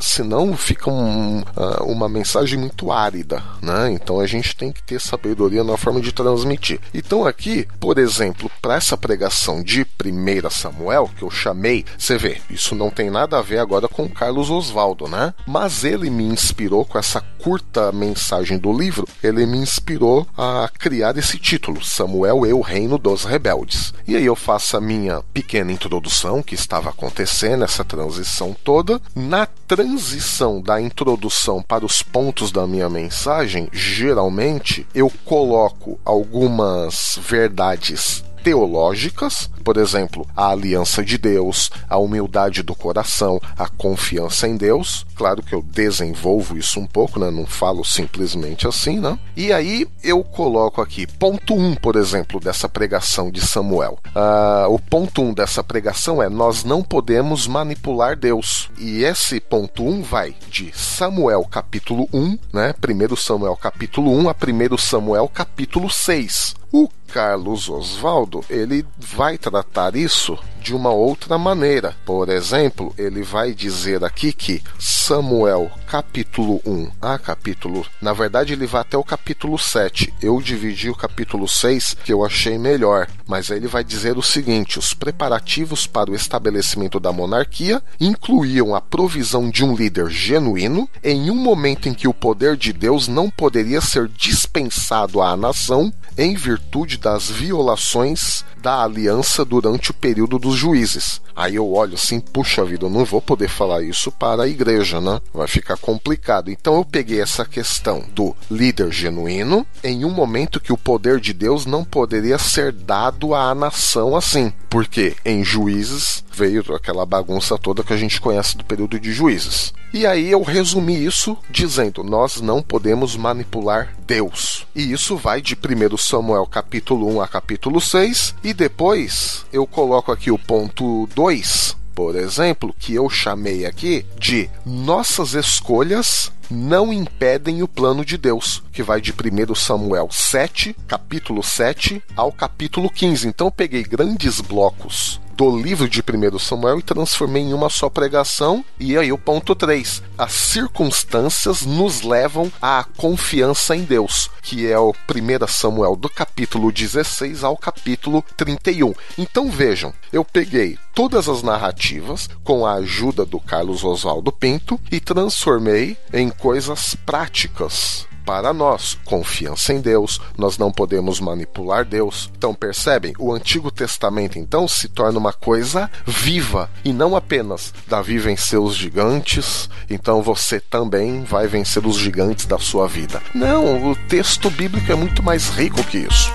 Senão fica um, ah, uma mensagem muito árida, né? Então a gente tem que ter sabedoria na forma de transmitir. Então aqui, por exemplo, para essa pregação de 1 Samuel, que eu chamei, você vê, isso não tem nada a ver agora com Carlos Oswaldo, né? Mas ele me inspirou com essa curta mensagem do livro, ele me inspirou a criar esse título, Samuel e o Reino dos Rebeldes. E aí eu faço a minha pequena introdução que estava acontecendo, essa transição toda. Na transição da introdução para os pontos da minha mensagem, geralmente eu coloco algumas verdades teológicas, por exemplo, a aliança de Deus, a humildade do coração, a confiança em Deus. Claro que eu desenvolvo isso um pouco, né? Não falo simplesmente assim, né? E aí eu coloco aqui ponto 1, um, por exemplo, dessa pregação de Samuel. Uh, o ponto 1 um dessa pregação é nós não podemos manipular Deus. E esse ponto 1 um vai de Samuel capítulo 1, né? 1 Samuel capítulo 1 a 1 Samuel capítulo 6. O Carlos Oswaldo, ele vai tratar isso de uma outra maneira. Por exemplo, ele vai dizer aqui que Samuel, capítulo 1 a capítulo. Na verdade, ele vai até o capítulo 7. Eu dividi o capítulo 6, que eu achei melhor. Mas ele vai dizer o seguinte: os preparativos para o estabelecimento da monarquia incluíam a provisão de um líder genuíno em um momento em que o poder de Deus não poderia ser dispensado à nação em virtude das violações da aliança durante o período dos juízes. Aí eu olho assim, puxa vida, eu não vou poder falar isso para a igreja, né? Vai ficar complicado. Então eu peguei essa questão do líder genuíno em um momento que o poder de Deus não poderia ser dado à nação assim. Porque em juízes veio aquela bagunça toda que a gente conhece do período de juízes. E aí eu resumi isso dizendo: nós não podemos manipular Deus. E isso vai de 1 Samuel capítulo 1 a capítulo 6 e depois eu coloco aqui o ponto 2 por exemplo, que eu chamei aqui de nossas escolhas não impedem o plano de Deus, que vai de 1 Samuel 7, capítulo 7, ao capítulo 15. Então eu peguei grandes blocos do livro de 1 Samuel e transformei em uma só pregação. E aí o ponto 3. As circunstâncias nos levam à confiança em Deus, que é o 1 Samuel do capítulo 16 ao capítulo 31. Então vejam, eu peguei todas as narrativas com a ajuda do Carlos Oswaldo Pinto e transformei em coisas práticas para nós. Confiança em Deus, nós não podemos manipular Deus. Então percebem? O Antigo Testamento então se torna uma coisa viva e não apenas Davi venceu os gigantes, então você também vai vencer os gigantes da sua vida. Não, o texto bíblico é muito mais rico que isso.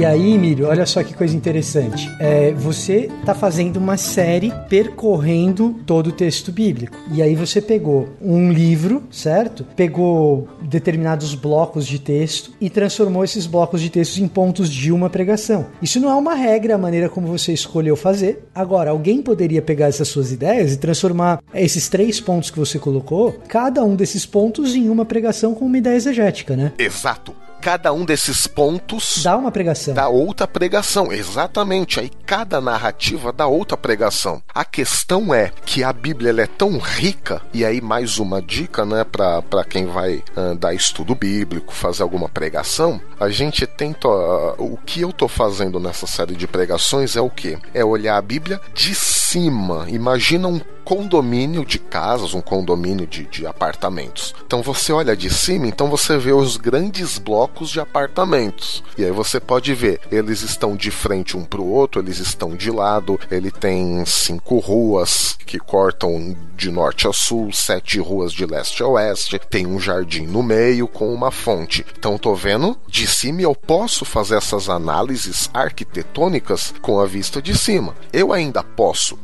E aí, Mírio, olha só que coisa interessante. É, você está fazendo uma série percorrendo todo o texto bíblico. E aí você pegou um livro, certo? Pegou determinados blocos de texto e transformou esses blocos de texto em pontos de uma pregação. Isso não é uma regra, a maneira como você escolheu fazer. Agora, alguém poderia pegar essas suas ideias e transformar esses três pontos que você colocou, cada um desses pontos em uma pregação com uma ideia exegética, né? Exato cada um desses pontos dá uma pregação. Dá outra pregação, exatamente. Aí cada narrativa dá outra pregação. A questão é que a Bíblia é tão rica, e aí mais uma dica, né, para quem vai uh, dar estudo bíblico, fazer alguma pregação, a gente tenta. Uh, o que eu tô fazendo nessa série de pregações é o que? É olhar a Bíblia de cima. Imagina um condomínio de casas, um condomínio de, de apartamentos. Então você olha de cima, então você vê os grandes blocos de apartamentos. E aí você pode ver, eles estão de frente um para o outro, eles estão de lado, ele tem cinco ruas que cortam de norte a sul, sete ruas de leste a oeste, tem um jardim no meio com uma fonte. Então tô vendo, de cima eu posso fazer essas análises arquitetônicas com a vista de cima. Eu ainda posso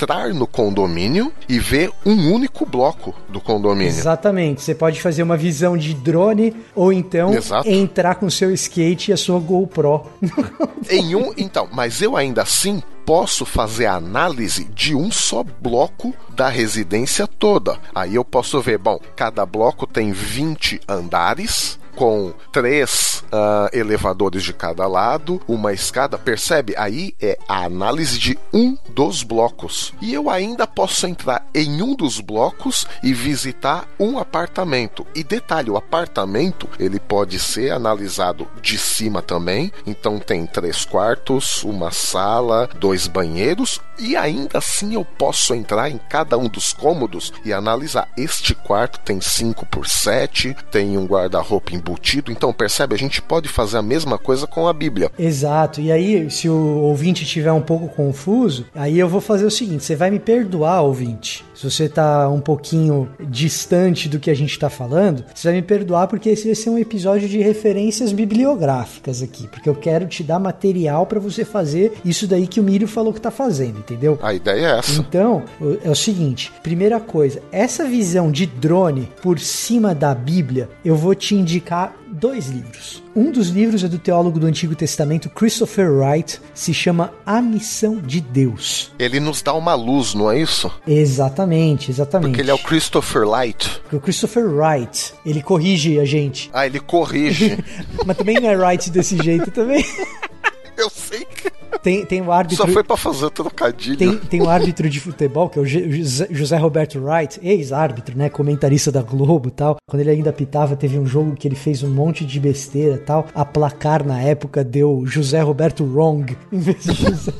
entrar no condomínio e ver um único bloco do condomínio. Exatamente. Você pode fazer uma visão de drone ou então Exato. entrar com seu skate e a sua GoPro. em um, então, mas eu ainda assim posso fazer a análise de um só bloco da residência toda. Aí eu posso ver, bom, cada bloco tem 20 andares, com três uh, elevadores de cada lado, uma escada, percebe? Aí é a análise de um dos blocos. E eu ainda posso entrar em um dos blocos e visitar um apartamento. E detalhe, o apartamento ele pode ser analisado de cima também. Então tem três quartos, uma sala, dois banheiros e ainda assim eu posso entrar em cada um dos cômodos e analisar. Este quarto tem 5 por 7, tem um guarda-roupa embutido. Então, percebe? A gente pode fazer a mesma coisa com a Bíblia. Exato. E aí, se o ouvinte estiver um pouco confuso, aí eu vou fazer o seguinte: você vai me perdoar, ouvinte. Se você está um pouquinho distante do que a gente está falando, você vai me perdoar porque esse vai ser um episódio de referências bibliográficas aqui, porque eu quero te dar material para você fazer isso daí que o Mírio falou que está fazendo entendeu? A ideia é essa. Então, é o seguinte: primeira coisa, essa visão de drone por cima da Bíblia, eu vou te indicar dois livros. Um dos livros é do teólogo do Antigo Testamento Christopher Wright, se chama A Missão de Deus. Ele nos dá uma luz, não é isso? Exatamente, exatamente. Porque ele é o Christopher Light. O Christopher Wright, ele corrige a gente. Ah, ele corrige. Mas também não é Wright desse jeito também. Eu sei que. Tem, tem o árbitro. Só foi pra fazer trocadilho. Tem, tem o árbitro de futebol, que é o José, Roberto Wright, ex-árbitro, né? Comentarista da Globo e tal. Quando ele ainda pitava, teve um jogo que ele fez um monte de besteira e tal. A placar na época deu José Roberto Wrong em vez de José.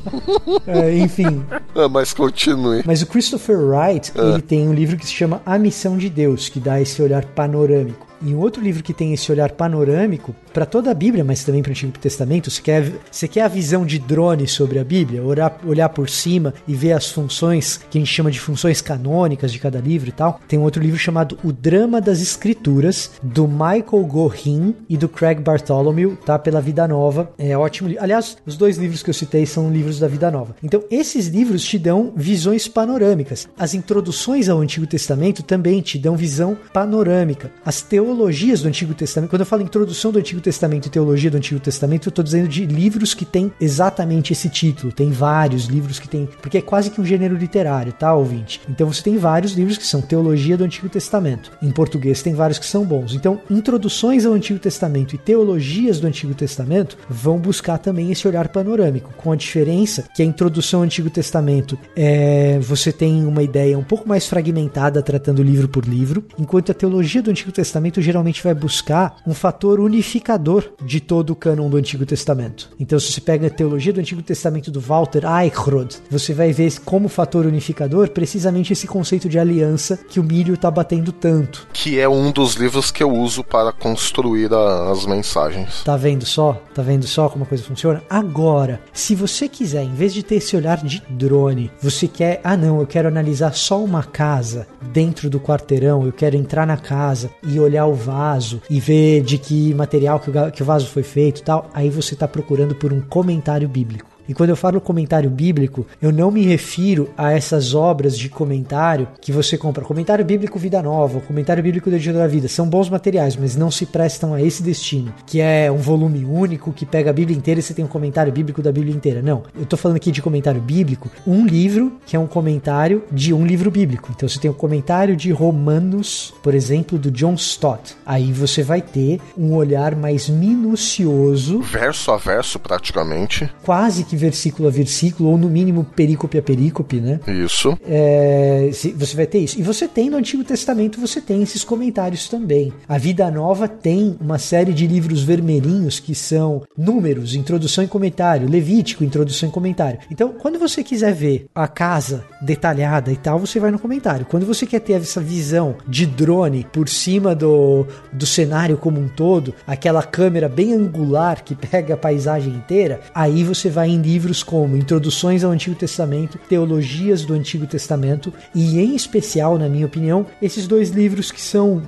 é, enfim. Ah, mas continue. Mas o Christopher Wright, Ah. ele tem um livro que se chama A Missão de Deus, que dá esse olhar panorâmico. E um outro livro que tem esse olhar panorâmico para toda a Bíblia, mas também para o Antigo Testamento, você quer, você quer a visão de drone sobre a Bíblia, olhar, olhar por cima e ver as funções que a gente chama de funções canônicas de cada livro e tal. Tem um outro livro chamado O Drama das Escrituras, do Michael Gorin e do Craig Bartholomew, tá? Pela Vida Nova. É ótimo. li- Aliás, os dois livros que eu citei são livros da Vida Nova. Então, esses livros te dão visões panorâmicas. As introduções ao Antigo Testamento também te dão visão panorâmica. As teologias do Antigo Testamento, quando eu falo introdução do Antigo Testamento e teologia do Antigo Testamento, eu estou dizendo de livros que têm exatamente esse título. Tem vários livros que tem, porque é quase que um gênero literário, tá, ouvinte? Então você tem vários livros que são teologia do Antigo Testamento. Em português tem vários que são bons. Então, introduções ao Antigo Testamento e teologias do Antigo Testamento vão buscar também esse olhar panorâmico, com a diferença que a introdução ao Antigo Testamento é você tem uma ideia um pouco mais fragmentada, tratando livro por livro, enquanto a teologia do Antigo Testamento geralmente vai buscar um fator unificador de todo o cânon do Antigo Testamento. Então, se você pega a teologia do Antigo Testamento do Walter Eichrod, você vai ver como fator unificador precisamente esse conceito de aliança que o milho está batendo tanto. Que é um dos livros que eu uso para construir a- as mensagens. Tá vendo só? Tá vendo só como a coisa funciona? Agora, se você quiser, em vez de ter esse olhar de drone, você quer, ah não, eu quero analisar só uma casa dentro do quarteirão, eu quero entrar na casa e olhar o vaso e ver de que material que o, que o vaso foi feito e tal, aí você tá procurando por um comentário bíblico. E quando eu falo comentário bíblico, eu não me refiro a essas obras de comentário que você compra. Comentário bíblico Vida Nova, comentário bíblico do Dia da Vida. São bons materiais, mas não se prestam a esse destino, que é um volume único que pega a Bíblia inteira e você tem um comentário bíblico da Bíblia inteira. Não. Eu tô falando aqui de comentário bíblico, um livro que é um comentário de um livro bíblico. Então você tem o comentário de Romanos, por exemplo, do John Stott. Aí você vai ter um olhar mais minucioso Verso a verso, praticamente. quase que versículo a versículo, ou no mínimo perícope a perícope, né? Isso. É, você vai ter isso. E você tem no Antigo Testamento, você tem esses comentários também. A Vida Nova tem uma série de livros vermelhinhos que são números, introdução e comentário, Levítico, introdução e comentário. Então, quando você quiser ver a casa detalhada e tal, você vai no comentário. Quando você quer ter essa visão de drone por cima do, do cenário como um todo, aquela câmera bem angular que pega a paisagem inteira, aí você vai em livros como Introduções ao Antigo Testamento, Teologias do Antigo Testamento e, em especial, na minha opinião, esses dois livros que são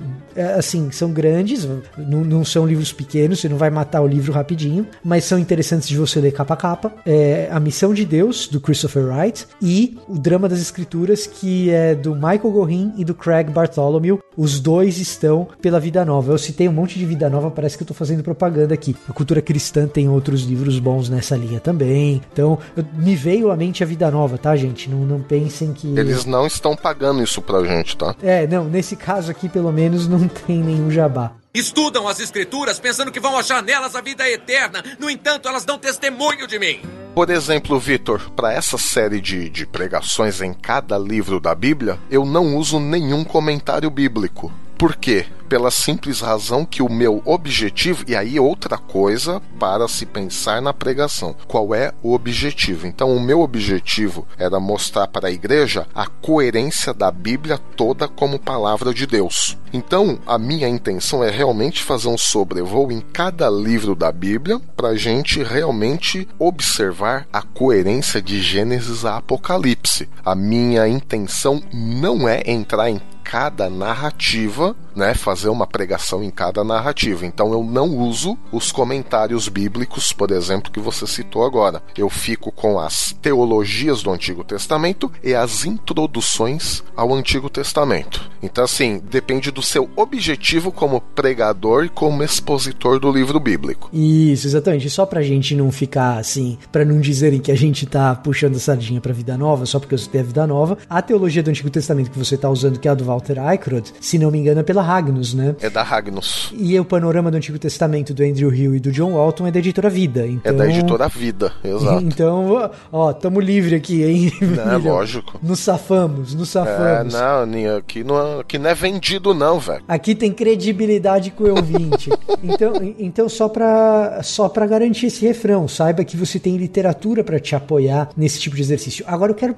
assim, são grandes, não, não são livros pequenos, você não vai matar o livro rapidinho, mas são interessantes de você ler capa a capa. É A Missão de Deus, do Christopher Wright, e O Drama das Escrituras, que é do Michael Gorin e do Craig Bartholomew. Os dois estão pela Vida Nova. Eu citei um monte de Vida Nova, parece que eu tô fazendo propaganda aqui. A Cultura Cristã tem outros livros bons nessa linha também. Então, eu- me veio à mente a Vida Nova, tá, gente? Não, não pensem que. Eles não estão pagando isso pra gente, tá? É, não, nesse caso aqui, pelo menos, não tem nenhum jabá. Estudam as escrituras pensando que vão achar nelas a vida eterna. No entanto, elas dão testemunho de mim. Por exemplo, Vitor, para essa série de, de pregações em cada livro da Bíblia, eu não uso nenhum comentário bíblico. Por quê? Pela simples razão que o meu objetivo, e aí outra coisa para se pensar na pregação. Qual é o objetivo? Então, o meu objetivo era mostrar para a igreja a coerência da Bíblia toda como palavra de Deus. Então, a minha intenção é realmente fazer um sobrevoo em cada livro da Bíblia para a gente realmente observar a coerência de Gênesis a Apocalipse. A minha intenção não é entrar em cada narrativa né, fazer uma pregação em cada narrativa. Então eu não uso os comentários bíblicos, por exemplo, que você citou agora. Eu fico com as teologias do Antigo Testamento e as introduções ao Antigo Testamento. Então, assim, depende do seu objetivo como pregador e como expositor do livro bíblico. Isso, exatamente. Só pra gente não ficar assim, pra não dizerem que a gente tá puxando a sardinha pra vida nova, só porque eu citei a vida nova, a teologia do Antigo Testamento que você tá usando, que é a do Walter Eichrodt, se não me engano, é pela Ragnus, né? É da Ragnus. E o panorama do Antigo Testamento do Andrew Hill e do John Walton é da editora Vida. Então... É da editora Vida, exato. Então, ó, tamo livre aqui, hein? É lógico. Nos safamos, nos safamos. É, não, aqui não, aqui não é vendido, não, velho. Aqui tem credibilidade com o ouvinte. então, então só pra, só pra garantir esse refrão, saiba que você tem literatura para te apoiar nesse tipo de exercício. Agora eu quero.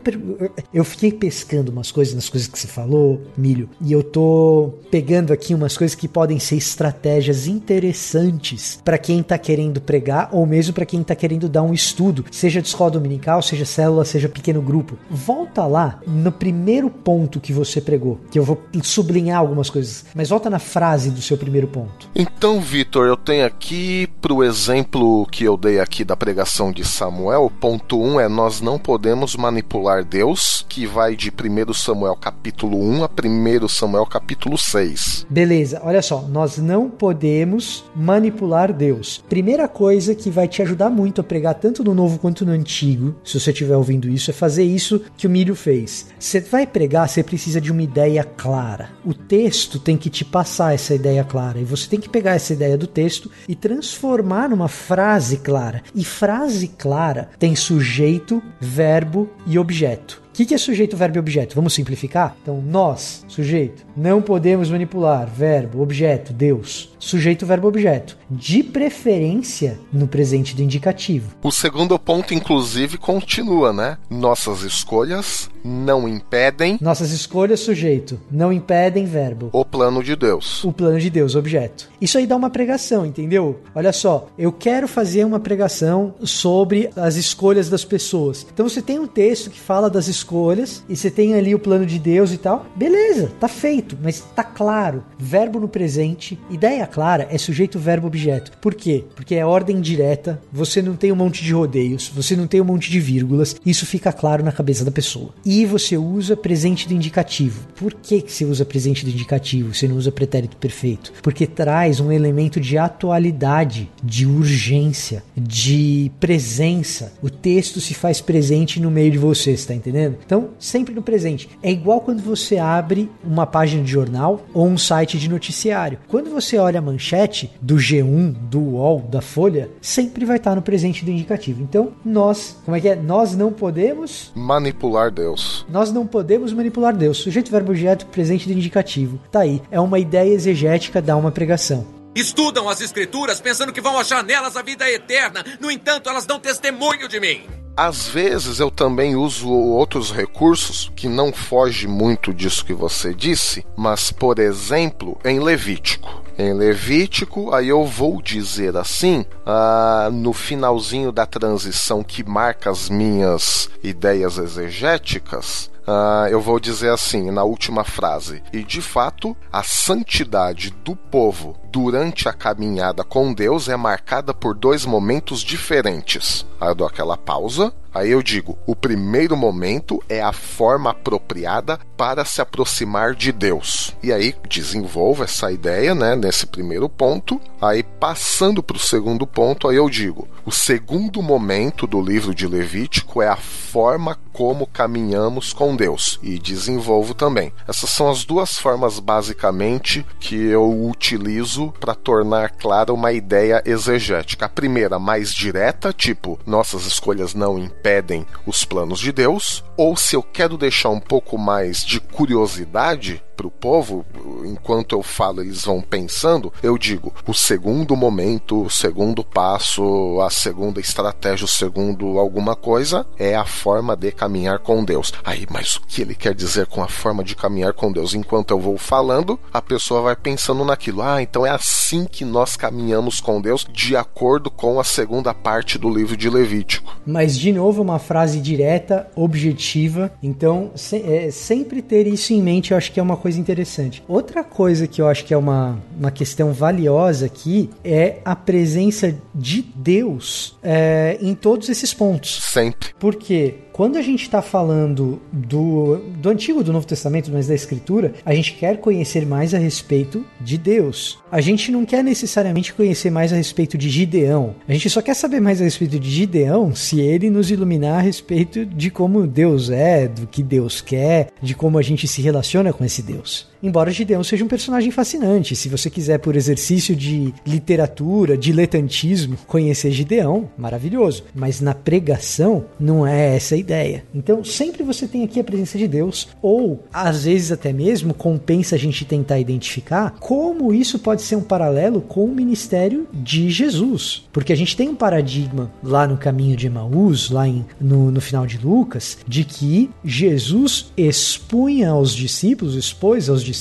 Eu fiquei pescando umas coisas nas coisas que você falou, Milho, e eu tô pegando aqui umas coisas que podem ser estratégias interessantes para quem tá querendo pregar ou mesmo para quem tá querendo dar um estudo, seja de escola dominical, seja célula, seja pequeno grupo. Volta lá no primeiro ponto que você pregou, que eu vou sublinhar algumas coisas, mas volta na frase do seu primeiro ponto. Então, Vitor, eu tenho aqui pro exemplo que eu dei aqui da pregação de Samuel, ponto 1 um é nós não podemos manipular Deus, que vai de 1 Samuel capítulo 1 a 1 Samuel capítulo 6. Beleza, olha só, nós não podemos manipular Deus. Primeira coisa que vai te ajudar muito a pregar tanto no novo quanto no antigo, se você estiver ouvindo isso, é fazer isso que o Milho fez. Você vai pregar, você precisa de uma ideia clara. O texto tem que te passar essa ideia clara e você tem que pegar essa ideia do texto e transformar numa frase clara. E frase clara tem sujeito, verbo e objeto. O que, que é sujeito, verbo e objeto? Vamos simplificar? Então, nós, sujeito, não podemos manipular, verbo, objeto, Deus. Sujeito, verbo, objeto. De preferência no presente do indicativo. O segundo ponto, inclusive, continua, né? Nossas escolhas não impedem. Nossas escolhas, sujeito, não impedem, verbo. O plano de Deus. O plano de Deus, objeto. Isso aí dá uma pregação, entendeu? Olha só, eu quero fazer uma pregação sobre as escolhas das pessoas. Então você tem um texto que fala das escolhas escolhas e você tem ali o plano de Deus e tal. Beleza, tá feito, mas tá claro. Verbo no presente, ideia clara é sujeito, verbo, objeto. Por quê? Porque é ordem direta, você não tem um monte de rodeios, você não tem um monte de vírgulas, isso fica claro na cabeça da pessoa. E você usa presente do indicativo. Por que, que você usa presente do indicativo? Você não usa pretérito perfeito? Porque traz um elemento de atualidade, de urgência, de presença. O texto se faz presente no meio de você, está entendendo? Então, sempre no presente. É igual quando você abre uma página de jornal ou um site de noticiário. Quando você olha a manchete do G1, do UOL, da Folha, sempre vai estar no presente do indicativo. Então, nós, como é que é? Nós não podemos manipular Deus. Nós não podemos manipular Deus. Sujeito, verbo, objeto, presente do indicativo. Tá aí. É uma ideia exegética da uma pregação. Estudam as escrituras pensando que vão achar nelas a vida eterna. No entanto, elas dão testemunho de mim. Às vezes eu também uso outros recursos que não foge muito disso que você disse, mas por exemplo, em Levítico. Em Levítico, aí eu vou dizer assim, ah, no finalzinho da transição que marca as minhas ideias exegéticas, Uh, eu vou dizer assim, na última frase. E de fato, a santidade do povo durante a caminhada com Deus é marcada por dois momentos diferentes. Aí eu dou aquela pausa Aí eu digo: o primeiro momento é a forma apropriada para se aproximar de Deus. E aí desenvolvo essa ideia, né, nesse primeiro ponto. Aí passando para o segundo ponto, aí eu digo: o segundo momento do livro de Levítico é a forma como caminhamos com Deus e desenvolvo também. Essas são as duas formas basicamente que eu utilizo para tornar clara uma ideia exegética. A primeira mais direta, tipo nossas escolhas não impedem os planos de Deus, ou se eu quero deixar um pouco mais de curiosidade, para o povo, enquanto eu falo, eles vão pensando, eu digo: o segundo momento, o segundo passo, a segunda estratégia, o segundo alguma coisa é a forma de caminhar com Deus. Aí, mas o que ele quer dizer com a forma de caminhar com Deus? Enquanto eu vou falando, a pessoa vai pensando naquilo. Ah, então é assim que nós caminhamos com Deus, de acordo com a segunda parte do livro de Levítico. Mas, de novo, uma frase direta, objetiva. Então, se, é, sempre ter isso em mente eu acho que é uma coisa interessante. Outra coisa que eu acho que é uma, uma questão valiosa aqui é a presença de Deus é, em todos esses pontos. Sempre. Porque quando a gente está falando do, do Antigo do Novo Testamento, mas da Escritura, a gente quer conhecer mais a respeito de Deus. A gente não quer necessariamente conhecer mais a respeito de Gideão. A gente só quer saber mais a respeito de Gideão se ele nos iluminar a respeito de como Deus é, do que Deus quer, de como a gente se relaciona com esse Deus. Embora Gideão seja um personagem fascinante, se você quiser, por exercício de literatura, diletantismo, conhecer Gideão, maravilhoso. Mas na pregação, não é essa a ideia. Então, sempre você tem aqui a presença de Deus, ou às vezes até mesmo compensa a gente tentar identificar como isso pode ser um paralelo com o ministério de Jesus. Porque a gente tem um paradigma lá no caminho de Emaús, lá em, no, no final de Lucas, de que Jesus expunha aos discípulos, expôs aos discípulos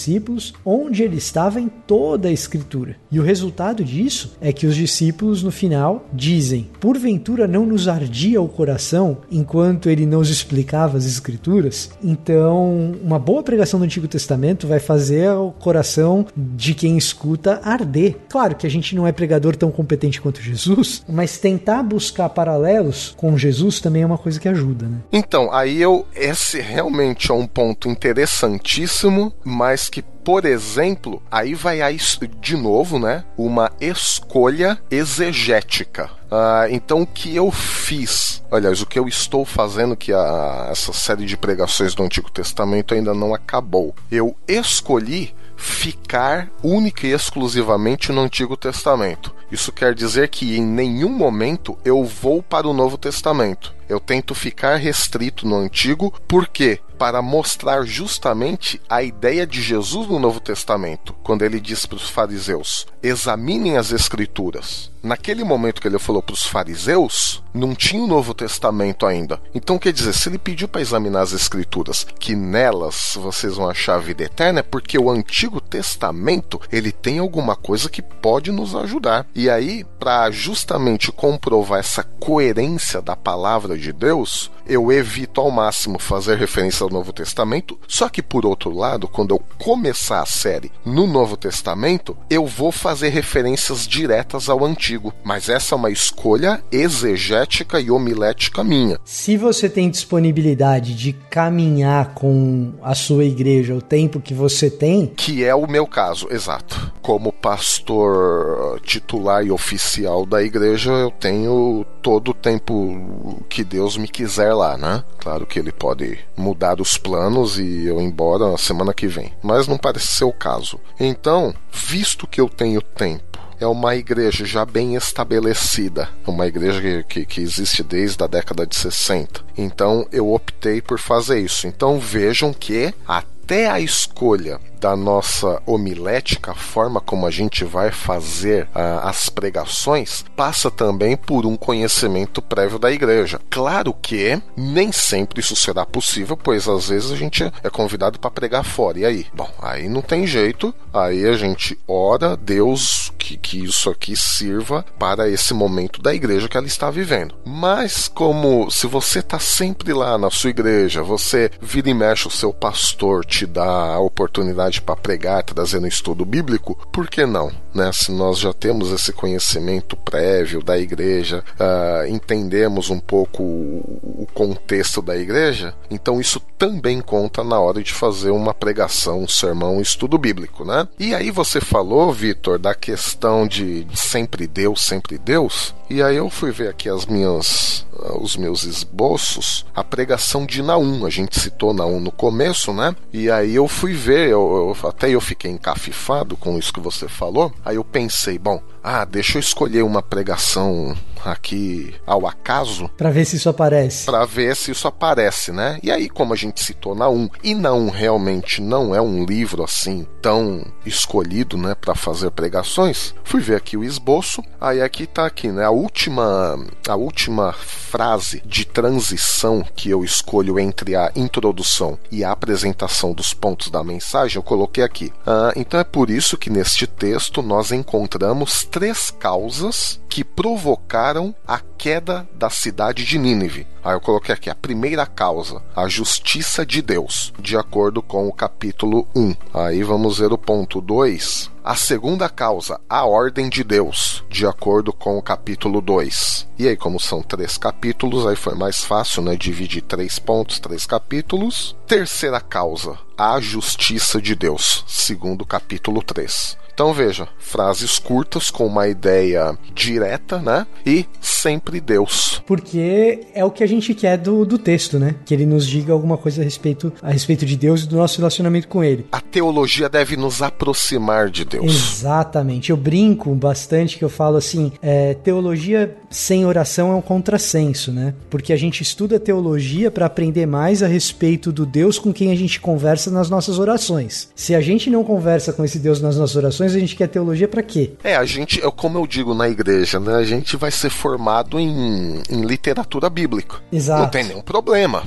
onde ele estava em toda a Escritura. E o resultado disso é que os discípulos no final dizem: Porventura não nos ardia o coração enquanto ele nos explicava as Escrituras? Então, uma boa pregação do Antigo Testamento vai fazer o coração de quem escuta arder. Claro que a gente não é pregador tão competente quanto Jesus, mas tentar buscar paralelos com Jesus também é uma coisa que ajuda, né? Então, aí eu esse realmente é um ponto interessantíssimo, mas que por exemplo, aí vai aí de novo, né? Uma escolha exegética. Uh, então, o que eu fiz? Aliás, o que eu estou fazendo, que a, essa série de pregações do Antigo Testamento ainda não acabou. Eu escolhi ficar única e exclusivamente no Antigo Testamento. Isso quer dizer que em nenhum momento eu vou para o Novo Testamento. Eu tento ficar restrito no Antigo, por quê? Para mostrar justamente a ideia de Jesus no Novo Testamento, quando ele diz para os fariseus: examinem as Escrituras. Naquele momento que ele falou para os fariseus, não tinha o Novo Testamento ainda. Então, quer dizer, se ele pediu para examinar as Escrituras, que nelas vocês vão achar a vida eterna, é porque o Antigo Testamento ele tem alguma coisa que pode nos ajudar. E aí, para justamente comprovar essa coerência da palavra de Deus, eu evito ao máximo fazer referência ao Novo Testamento. Só que, por outro lado, quando eu começar a série no Novo Testamento, eu vou fazer referências diretas ao Antigo. Mas essa é uma escolha exegética e homilética minha. Se você tem disponibilidade de caminhar com a sua igreja o tempo que você tem. Que é o meu caso, exato. Como pastor titular e oficial da igreja, eu tenho todo o tempo que Deus me quiser lá, né? Claro que ele pode mudar os planos e eu ir embora na semana que vem, mas não parece ser o caso. Então, visto que eu tenho tempo é uma igreja já bem estabelecida, uma igreja que, que, que, existe desde a década de 60. Então eu optei por fazer isso. Então vejam que até a escolha da nossa homilética, a forma como a gente vai fazer uh, as pregações, passa também por um conhecimento prévio da igreja. Claro que nem sempre isso será possível, pois às vezes a gente é convidado para pregar fora. E aí? Bom, aí não tem jeito, aí a gente ora, Deus, que, que isso aqui sirva para esse momento da igreja que ela está vivendo. Mas, como se você está sempre lá na sua igreja, você vira e mexe, o seu pastor te dá a oportunidade para pregar, trazendo estudo bíblico, por que não? Né? Se nós já temos esse conhecimento prévio da igreja, uh, entendemos um pouco o, contexto da igreja, então isso também conta na hora de fazer uma pregação, um sermão, um estudo bíblico, né? E aí você falou, Vitor, da questão de sempre Deus, sempre Deus. E aí eu fui ver aqui as minhas, uh, os meus esboços, a pregação de Naum. A gente citou Naum no começo, né? E aí eu fui ver, eu, eu, até eu fiquei encafifado com isso que você falou. Aí eu pensei, bom, ah, deixa eu escolher uma pregação aqui ao acaso. Para ver se isso aparece. Para ver se isso aparece, né? E aí, como a gente citou na 1, e na 1 realmente não é um livro assim tão escolhido, né, para fazer pregações, fui ver aqui o esboço. Aí aqui tá aqui, né, a última a última frase de transição que eu escolho entre a introdução e a apresentação dos pontos da mensagem, eu coloquei aqui. Ah, então é por isso que neste texto nós encontramos três causas que provocaram causaram a queda da cidade de Nínive. Aí eu coloquei aqui a primeira causa, a justiça de Deus, de acordo com o capítulo 1. Aí vamos ver o ponto 2. A segunda causa, a ordem de Deus, de acordo com o capítulo 2. E aí, como são três capítulos, aí foi mais fácil, né? Dividir três pontos, três capítulos. Terceira causa, a justiça de Deus, segundo capítulo 3. Então veja, frases curtas com uma ideia direta, né? E sempre Deus. Porque é o que a gente quer do, do texto, né? Que ele nos diga alguma coisa a respeito, a respeito de Deus e do nosso relacionamento com ele. A teologia deve nos aproximar de Deus. Exatamente. Eu brinco bastante que eu falo assim: é, teologia sem oração é um contrassenso, né? Porque a gente estuda teologia para aprender mais a respeito do Deus com quem a gente conversa nas nossas orações. Se a gente não conversa com esse Deus nas nossas orações, a gente quer teologia para quê? É, a gente, é como eu digo na igreja, né? A gente vai ser formado em, em literatura bíblica. Exato. Não tem nenhum problema.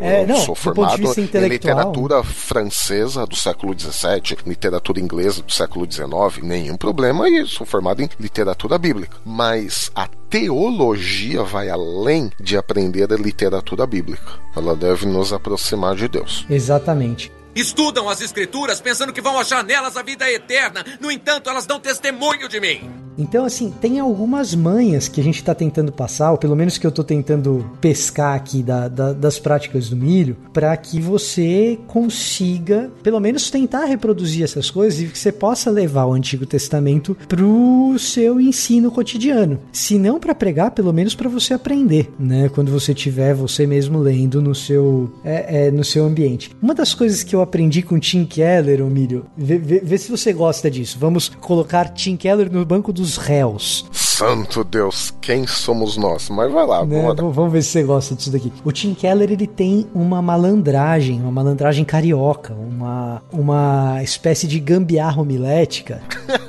É, eu não, sou formado em literatura francesa do século XVII, literatura inglesa do século XIX, nenhum problema, e sou formado em literatura bíblica. Mas a teologia vai além de aprender a literatura bíblica. Ela deve nos aproximar de Deus. Exatamente. Estudam as escrituras pensando que vão achar nelas a vida eterna. No entanto, elas dão testemunho de mim. Então, assim, tem algumas manhas que a gente está tentando passar, ou pelo menos que eu estou tentando pescar aqui da, da- das práticas do milho, para que você consiga, pelo menos, tentar reproduzir essas coisas e que você possa levar o Antigo Testamento para o seu ensino cotidiano. Se não para pregar, pelo menos para você aprender, né? Quando você tiver você mesmo lendo no seu, é, é, no seu ambiente. Uma das coisas que eu aprendi com Tim Keller, ô Milho, vê, vê- vê se você gosta disso. Vamos colocar Tim Keller no banco dos réus. Santo Deus, quem somos nós? Mas vai lá, né? bora. V- Vamos ver se você gosta disso daqui. O Tim Keller ele tem uma malandragem, uma malandragem carioca, uma, uma espécie de gambiarra homilética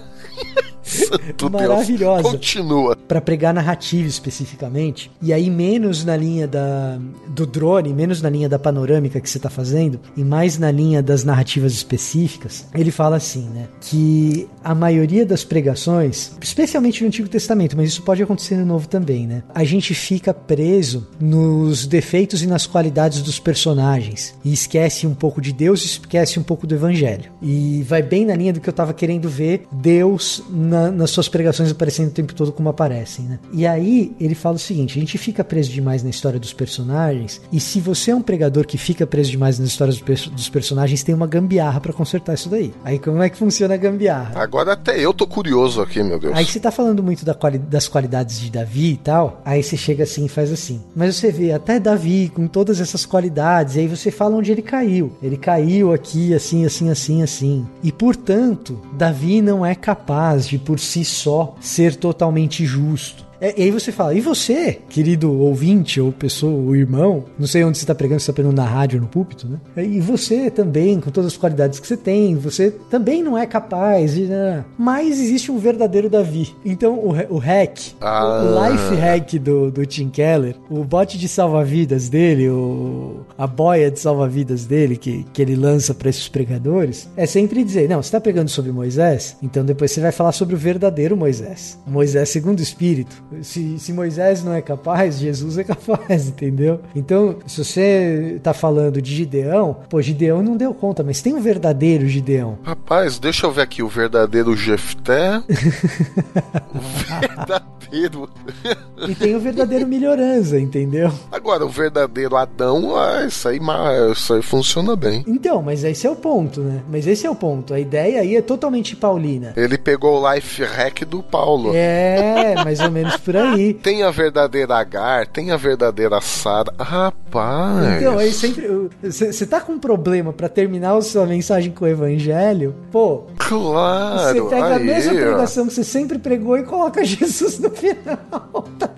maravilhosa. Deus. Continua. para pregar narrativa especificamente. E aí menos na linha da do drone, menos na linha da panorâmica que você está fazendo e mais na linha das narrativas específicas. Ele fala assim, né, que a maioria das pregações, especialmente no Antigo Testamento, mas isso pode acontecer no Novo também, né? A gente fica preso nos defeitos e nas qualidades dos personagens e esquece um pouco de Deus, e esquece um pouco do Evangelho. E vai bem na linha do que eu tava querendo ver Deus na- nas suas pregações aparecendo o tempo todo como aparecem, né? E aí ele fala o seguinte: a gente fica preso demais na história dos personagens, e se você é um pregador que fica preso demais nas histórias dos perso- dos personagens, tem uma gambiarra pra consertar isso daí. Aí como é que funciona a gambiarra? Agora até eu tô curioso aqui, meu Deus. Aí você tá falando muito da quali- das qualidades de Davi e tal, aí você chega assim e faz assim. Mas você vê até Davi com todas essas qualidades, e aí você fala onde ele caiu. Ele caiu aqui, assim, assim, assim, assim. E portanto, Davi não é capaz de por si só ser totalmente justo. É, e aí você fala, e você, querido ouvinte, ou pessoa, ou irmão, não sei onde você está pregando, se você está pregando na rádio ou no púlpito, né? E você também, com todas as qualidades que você tem, você também não é capaz de. né? Mas existe um verdadeiro Davi. Então o, o hack, Ah. o life hack do, do Tim Keller, o bote de salva-vidas dele, o, a boia de salva-vidas dele que, que ele lança para esses pregadores, é sempre dizer: não, você está pregando sobre Moisés, então depois você vai falar sobre o verdadeiro Moisés. Moisés segundo o Espírito. Se, se Moisés não é capaz, Jesus é capaz, entendeu? Então, se você tá falando de Gideão, pô, Gideão não deu conta, mas tem um verdadeiro Gideão. Rapaz, deixa eu ver aqui o verdadeiro Jefté. o verdadeiro. E tem o verdadeiro melhorança, entendeu? Agora, o verdadeiro Adão, ah, isso aí, isso aí funciona bem. Então, mas esse é o ponto, né? Mas esse é o ponto. A ideia aí é totalmente paulina. Ele pegou o life hack do Paulo. É, mais ou menos por aí. Tem a verdadeira Agar, tem a verdadeira Sara. Rapaz. Então, aí sempre. Você tá com um problema pra terminar a sua mensagem com o evangelho? Pô, Claro. você pega a aí, mesma ó. pregação que você sempre pregou e coloca Jesus no final. tá,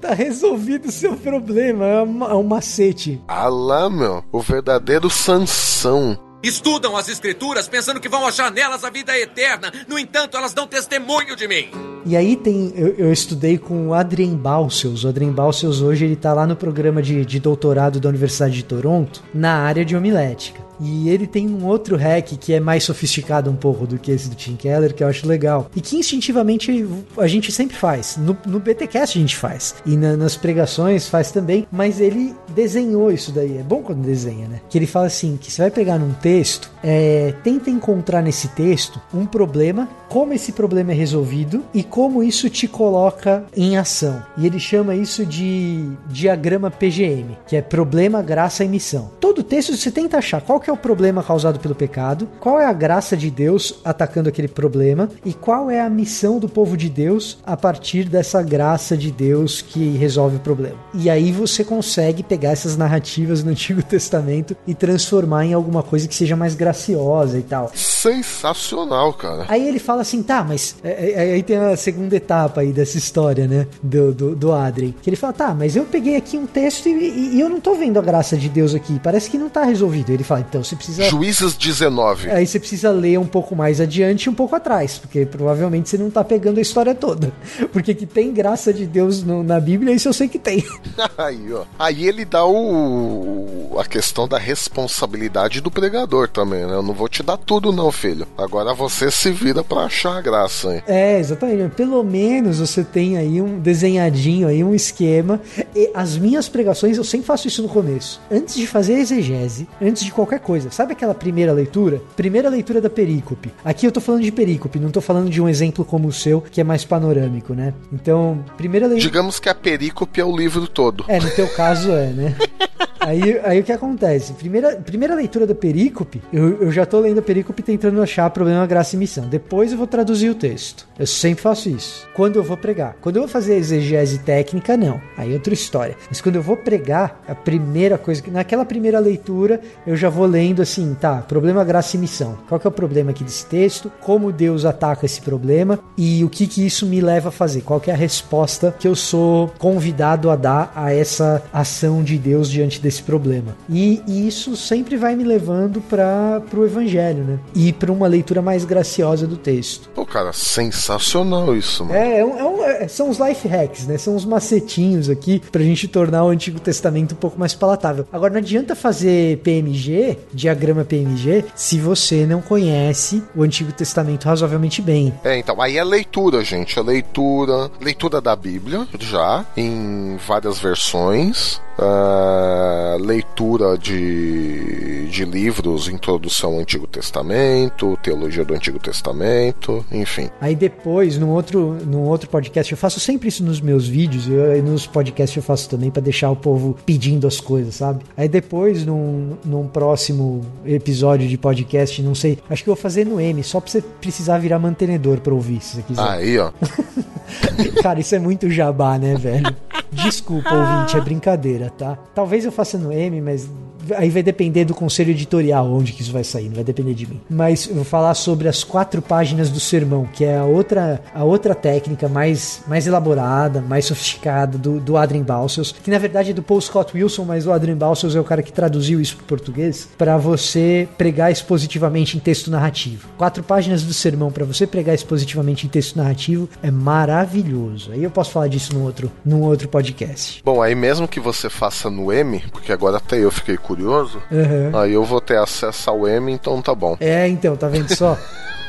tá resolvido o seu problema. É um, é um macete. Ah lá, meu. O verdadeiro Sansão. Estudam as escrituras pensando que vão achar nelas a vida eterna. No entanto, elas dão testemunho de mim. E aí tem, eu, eu estudei com o Adrien Balcells. O Adrien Balcells hoje ele tá lá no programa de, de doutorado da Universidade de Toronto, na área de homilética. E ele tem um outro hack que é mais sofisticado um pouco do que esse do Tim Keller, que eu acho legal. E que instintivamente a gente sempre faz. No, no BTcast a gente faz. E na, nas pregações faz também. Mas ele desenhou isso daí. É bom quando desenha, né? Que ele fala assim: que você vai pegar num texto, é, tenta encontrar nesse texto um problema, como esse problema é resolvido e como isso te coloca em ação. E ele chama isso de diagrama PGM, que é problema, graça e missão. Todo texto você tenta achar qual que é o problema causado pelo pecado, qual é a graça de Deus atacando aquele problema e qual é a missão do povo de Deus a partir dessa graça de Deus que resolve o problema. E aí você consegue pegar essas narrativas no Antigo Testamento e transformar em alguma coisa que seja mais graciosa e tal. Sensacional, cara. Aí ele fala assim, tá, mas é, é, aí tem a segunda etapa aí dessa história, né, do, do, do Adrien, que ele fala, tá, mas eu peguei aqui um texto e, e, eu não tô vendo a graça de Deus aqui, parece que não tá resolvido. Ele fala, então você precisa... Juízes 19. Aí você precisa ler um pouco mais adiante e um pouco atrás, porque provavelmente você não tá pegando a história toda. Porque que tem graça de Deus no, na Bíblia, isso eu sei que tem. aí, ó. Aí ele dá o... a questão da responsabilidade do pregador também, né? Eu não vou te dar tudo não, filho. Agora você se vira para achar a graça, hein? É, exatamente. Pelo menos você tem aí um desenhadinho aí, um esquema. E as minhas pregações, eu sempre faço isso no começo. Antes de fazer a exegese, antes de qualquer coisa. Sabe aquela primeira leitura? Primeira leitura da perícope. Aqui eu tô falando de perícope, não tô falando de um exemplo como o seu, que é mais panorâmico, né? Então, primeira leitura... Digamos que a perícope é o livro todo. É, no teu caso é, né? Aí, aí o que acontece? Primeira, primeira leitura da perícope, eu, eu já tô lendo a perícope tentando achar problema, graça e missão. Depois eu vou traduzir o texto. Eu sempre faço isso. Quando eu vou pregar. Quando eu vou fazer a exegese técnica, não. Aí é outra história. Mas quando eu vou pregar, a primeira coisa, naquela primeira leitura, eu já vou lendo assim, tá, problema, graça e missão. Qual que é o problema aqui desse texto? Como Deus ataca esse problema? E o que que isso me leva a fazer? Qual que é a resposta que eu sou convidado a dar a essa ação de Deus diante desse esse problema. E, e isso sempre vai me levando para o evangelho, né? E para uma leitura mais graciosa do texto. Pô, cara, sensacional isso, mano. É, é, um, é, um, é são os life hacks, né? São os macetinhos aqui pra gente tornar o Antigo Testamento um pouco mais palatável. Agora, não adianta fazer PMG, diagrama PMG, se você não conhece o Antigo Testamento razoavelmente bem. É, então, aí é leitura, gente. É leitura, leitura da Bíblia, já, em várias versões. Uh, leitura de, de livros, introdução ao Antigo Testamento, teologia do Antigo Testamento, enfim. Aí depois, num outro, num outro podcast, eu faço sempre isso nos meus vídeos, eu, e nos podcasts eu faço também para deixar o povo pedindo as coisas, sabe? Aí depois, num, num próximo episódio de podcast, não sei, acho que eu vou fazer no M, só pra você precisar virar mantenedor pra ouvir, se você quiser. Aí, ó. Cara, isso é muito jabá, né, velho? Desculpa, ouvinte, é brincadeira, tá? Talvez eu faça no M, mas aí vai depender do conselho editorial onde que isso vai sair, não vai depender de mim. Mas eu vou falar sobre as quatro páginas do sermão, que é a outra, a outra técnica mais, mais elaborada, mais sofisticada do, do Adrian Balsels, que na verdade é do Paul Scott Wilson, mas o Adrian Balsels é o cara que traduziu isso para português, para você pregar expositivamente em texto narrativo. Quatro páginas do sermão para você pregar expositivamente em texto narrativo é maravilhoso. Aí eu posso falar disso num outro, num outro podcast. Bom, aí mesmo que você faça no M, porque agora até eu fiquei curioso curioso, uhum. aí eu vou ter acesso ao M, então tá bom. É, então, tá vendo só?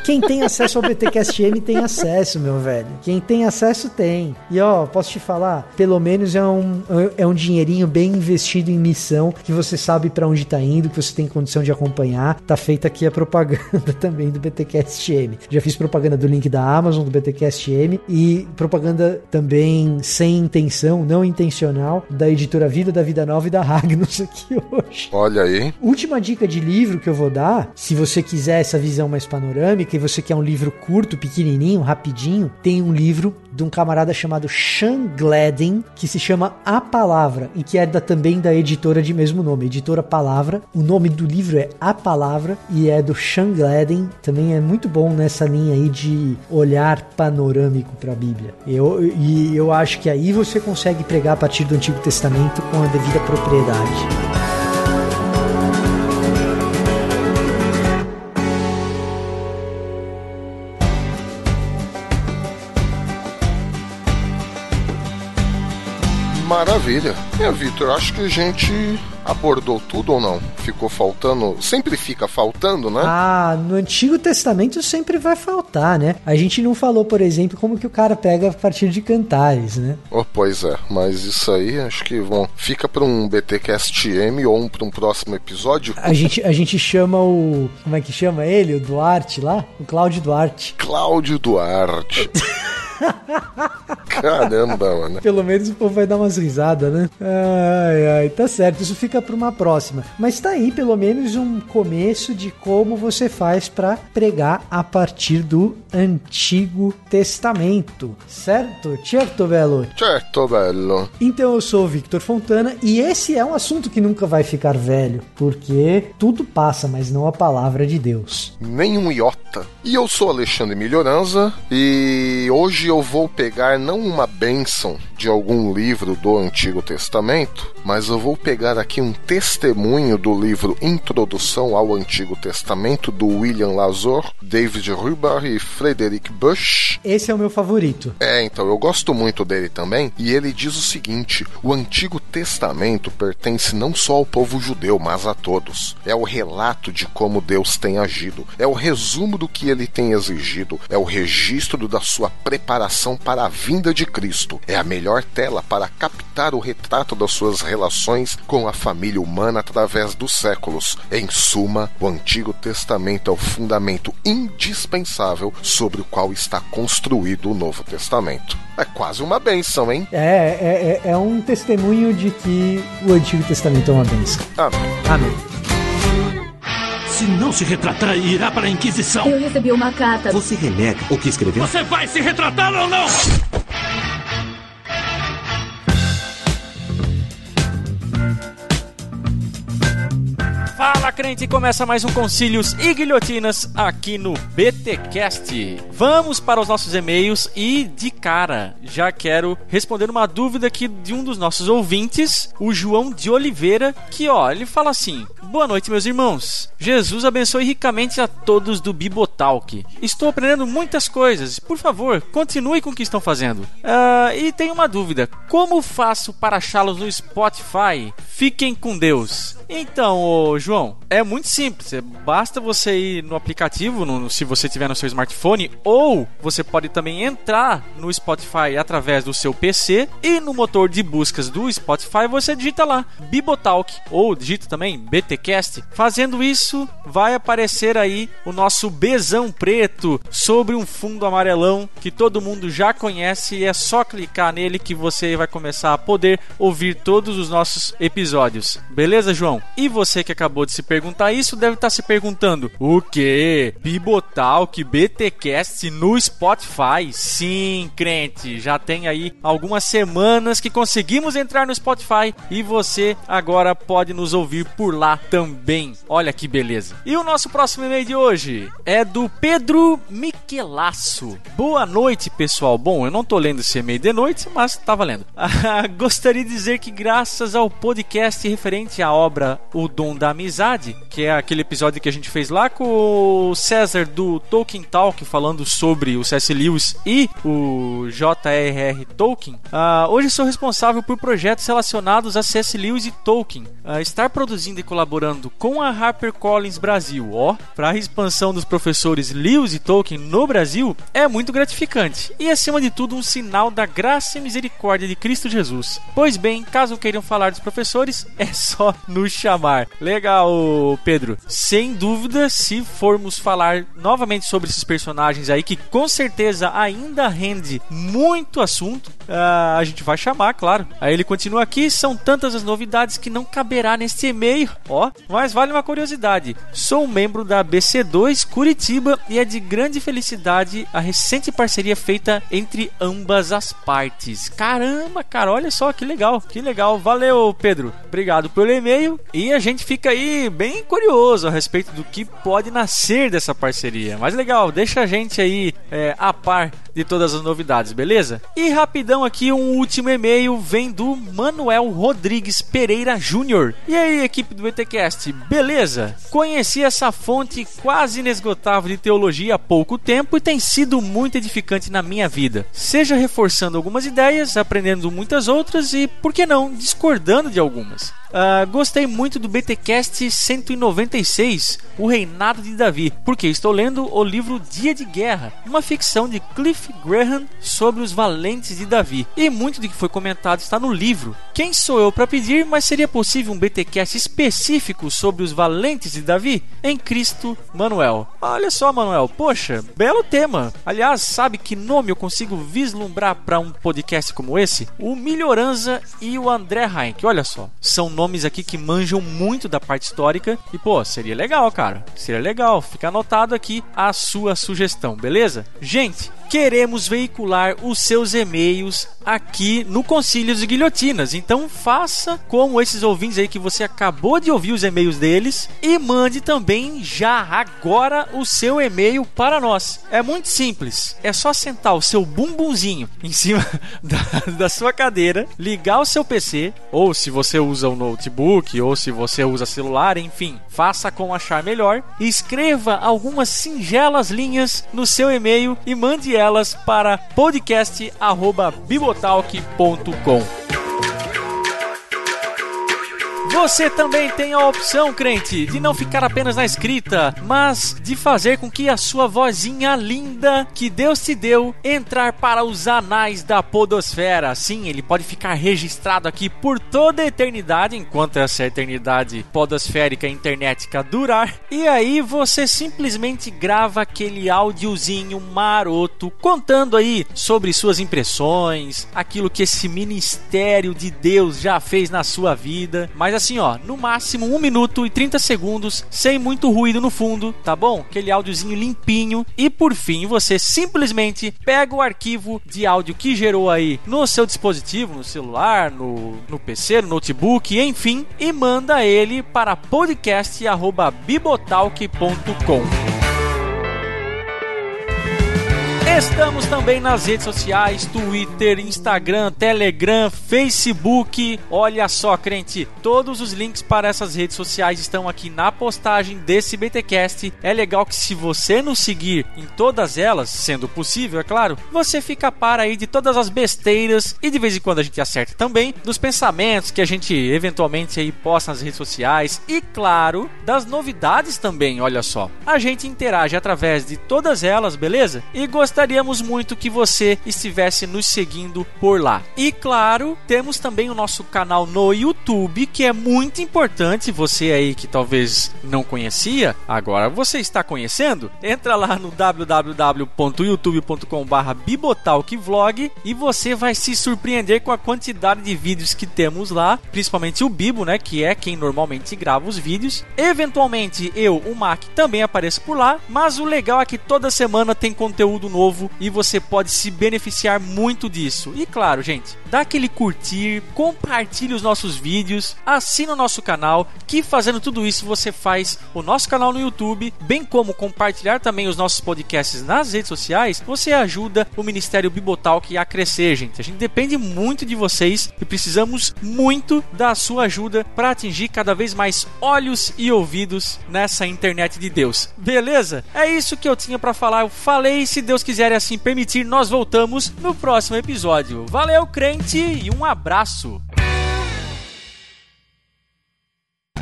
Quem tem acesso ao BTcast M tem acesso, meu velho. Quem tem acesso tem. E ó, posso te falar, pelo menos é um, é um dinheirinho bem investido em missão, que você sabe para onde tá indo, que você tem condição de acompanhar. Tá feita aqui a propaganda também do BTcast M. Já fiz propaganda do link da Amazon, do BTcast M, e propaganda também sem intenção, não intencional, da editora Vida, da Vida Nova e da Ragnos aqui hoje. Olha aí. Última dica de livro que eu vou dar, se você quiser essa visão mais panorâmica, e você quer um livro curto, pequenininho, rapidinho, tem um livro de um camarada chamado Sean Gladden, que se chama A Palavra, e que é da, também da editora de mesmo nome, editora Palavra. O nome do livro é A Palavra e é do Sean Gladden. Também é muito bom nessa linha aí de olhar panorâmico para a Bíblia. Eu, e eu acho que aí você consegue pregar a partir do Antigo Testamento com a devida propriedade. Maravilha. É, Vitor, acho que a gente abordou tudo ou não? Ficou faltando? Sempre fica faltando, né? Ah, no Antigo Testamento sempre vai faltar, né? A gente não falou, por exemplo, como que o cara pega a partir de cantares, né? Oh, pois é, mas isso aí acho que bom, fica para um BTcast M ou um, para um próximo episódio. A gente, a gente chama o. Como é que chama ele? O Duarte lá? O Cláudio Duarte. Cláudio Duarte. Caramba, mano. Pelo menos o povo vai dar umas risadas, né? Ai, ai, tá certo. Isso fica pra uma próxima. Mas tá aí, pelo menos, um começo de como você faz para pregar a partir do Antigo Testamento. Certo? Certo, Belo? Certo, Belo. Então eu sou o Victor Fontana e esse é um assunto que nunca vai ficar velho, porque tudo passa, mas não a palavra de Deus. Nenhum iota. E eu sou Alexandre Melhoranza e hoje eu vou pegar não uma bênção de algum livro do Antigo Testamento, mas eu vou pegar aqui um testemunho do livro Introdução ao Antigo Testamento do William Lazor, David Ruber e Frederick Bush. Esse é o meu favorito. É, então eu gosto muito dele também, e ele diz o seguinte: o Antigo Testamento pertence não só ao povo judeu, mas a todos. É o relato de como Deus tem agido, é o resumo do que ele tem exigido, é o registro da sua preparação para a vinda de Cristo, é a melhor tela para captar o retrato das suas relações com a família humana através dos séculos. Em suma, o Antigo Testamento é o fundamento indispensável sobre o qual está construído o Novo Testamento. É quase uma benção, hein? É, é, é um testemunho de que o Antigo Testamento é uma benção. Amém. Amém. Se não se retratar, irá para a Inquisição. Eu recebi uma carta. Você renega o que escreveu? Você vai se retratar ou não? Fala crente, começa mais um Concílios e Guilhotinas aqui no BTcast. Vamos para os nossos e-mails e de cara já quero responder uma dúvida aqui de um dos nossos ouvintes, o João de Oliveira, que ó, ele fala assim: Boa noite, meus irmãos. Jesus abençoe ricamente a todos do Bibotalk. Estou aprendendo muitas coisas. Por favor, continue com o que estão fazendo. Uh, e tenho uma dúvida: como faço para achá-los no Spotify? Fiquem com Deus. Então, ô, João, é muito simples. É, basta você ir no aplicativo, no, se você tiver no seu smartphone, ou você pode também entrar no Spotify através do seu PC e no motor de buscas do Spotify você digita lá Bibotalk ou digita também BTcast. Fazendo isso, vai aparecer aí o nosso Bezão preto sobre um fundo amarelão que todo mundo já conhece e é só clicar nele que você vai começar a poder ouvir todos os nossos episódios. Beleza, João? E você que acabou de se perguntar isso deve estar se perguntando: o que? Bibotalk BTcast no Spotify? Sim, crente, já tem aí algumas semanas que conseguimos entrar no Spotify e você agora pode nos ouvir por lá também. Olha que beleza. E o nosso próximo e-mail de hoje é do Pedro Miquelasso. Boa noite, pessoal. Bom, eu não tô lendo esse e-mail de noite, mas tá valendo. Gostaria de dizer que graças ao podcast referente à obra O Dom da Amizade, que é aquele episódio que a gente fez lá com o César do Tolkien Talk falando sobre o C.S. Lewis e o J.R.R. Tolkien, uh, hoje sou responsável por projetos relacionados a C.S. Lewis e Tolkien. Uh, estar produzindo e colaborando com a HarperCollins Brasil, ó, para a expansão dos professores Lewis e Tolkien no Brasil é muito gratificante e, acima de tudo, um sinal da graça e misericórdia de Cristo Jesus. Pois bem, caso queiram falar dos professores, é só nos chamar. Legal, Pedro. Sem dúvida, se formos falar novamente sobre esses personagens aí, que com certeza ainda rende muito assunto, uh, a gente vai chamar, claro. Aí ele continua aqui: são tantas as novidades que não caberá neste e-mail, ó. Mas vale uma curiosidade: sou membro da BC2 Curitiba e é de grande felicidade a recente parceria feita entre ambas as partes. Caramba, cara, olha só que legal, que legal. Valeu, Pedro. Obrigado pelo e-mail e a gente fica aí bem curioso a respeito do que pode nascer dessa parceria. Mas legal, deixa a gente aí é, a par de todas as novidades, beleza? E rapidão aqui, um último e-mail vem do Manuel Rodrigues Pereira Júnior. E aí, equipe do BTcast, beleza? Conheci essa fonte quase inesgotável de teologia há pouco tempo e tem sido muito edificante na minha vida. Seja reforçando algumas ideias, aprendendo muitas outras e, por que não, discordando de algumas. Uh, gostei muito do BTcast 196, O Reinado de Davi, porque estou lendo o livro Dia de Guerra, uma ficção de Cliff Graham sobre os valentes de Davi. E muito do que foi comentado está no livro. Quem sou eu para pedir, mas seria possível um BTcast específico sobre os valentes de Davi? Em Cristo, Manuel. Olha só, Manuel, poxa, belo tema. Aliás, sabe que nome eu consigo vislumbrar para um podcast como esse? O Melhoranza e o André Heinck. Olha só, são nomes aqui que manjam muito da parte histórica. E, pô, seria legal, cara. Seria legal. Fica anotado aqui a sua sugestão, beleza? Gente, queremos veicular os seus e-mails aqui no Concílios e Guilhotinas. Então faça como esses ouvintes aí que você acabou de ouvir os e-mails deles e mande também já agora o seu e-mail para nós. É muito simples. É só sentar o seu bumbumzinho em cima da, da sua cadeira, ligar o seu PC, ou se você usa o notebook, ou se você usa celular, enfim, faça como achar melhor. E escreva algumas singelas linhas no seu e-mail e mande elas para podcast@bibotalk.com. Você também tem a opção, crente, de não ficar apenas na escrita, mas de fazer com que a sua vozinha linda que Deus te deu entrar para os anais da podosfera. Sim, ele pode ficar registrado aqui por toda a eternidade, enquanto essa eternidade podosférica internetica durar. E aí você simplesmente grava aquele áudiozinho maroto contando aí sobre suas impressões, aquilo que esse ministério de Deus já fez na sua vida. Mas assim, ó, no máximo 1 minuto e 30 segundos, sem muito ruído no fundo, tá bom? Aquele áudiozinho limpinho. E por fim, você simplesmente pega o arquivo de áudio que gerou aí no seu dispositivo, no celular, no, no PC, no notebook, enfim, e manda ele para podcast@bibotalk.com. Estamos também nas redes sociais: Twitter, Instagram, Telegram, Facebook. Olha só, crente, todos os links para essas redes sociais estão aqui na postagem desse BTcast. É legal que se você nos seguir em todas elas, sendo possível, é claro, você fica para aí de todas as besteiras e de vez em quando a gente acerta também dos pensamentos que a gente eventualmente aí posta nas redes sociais e claro, das novidades também, olha só. A gente interage através de todas elas, beleza? E gostaria gostaríamos muito que você estivesse nos seguindo por lá. E claro, temos também o nosso canal no YouTube, que é muito importante. Você aí que talvez não conhecia, agora você está conhecendo. Entra lá no www.youtube.com/bibotalkvlog e você vai se surpreender com a quantidade de vídeos que temos lá, principalmente o Bibo, né, que é quem normalmente grava os vídeos. Eventualmente eu, o Mac, também apareço por lá, mas o legal é que toda semana tem conteúdo novo novo e você pode se beneficiar muito disso. E claro, gente, dá aquele curtir, compartilhe os nossos vídeos, assina o nosso canal, que fazendo tudo isso você faz o nosso canal no YouTube, bem como compartilhar também os nossos podcasts nas redes sociais, você ajuda o Ministério Bibotalk a crescer, gente. A gente depende muito de vocês e precisamos muito da sua ajuda para atingir cada vez mais olhos e ouvidos nessa internet de Deus. Beleza? É isso que eu tinha para falar. Eu falei, se Deus quiser quiser assim permitir, nós voltamos no próximo episódio. Valeu, crente, e um abraço!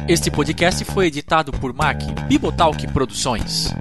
Este podcast foi editado por Mac Bibotalk Produções.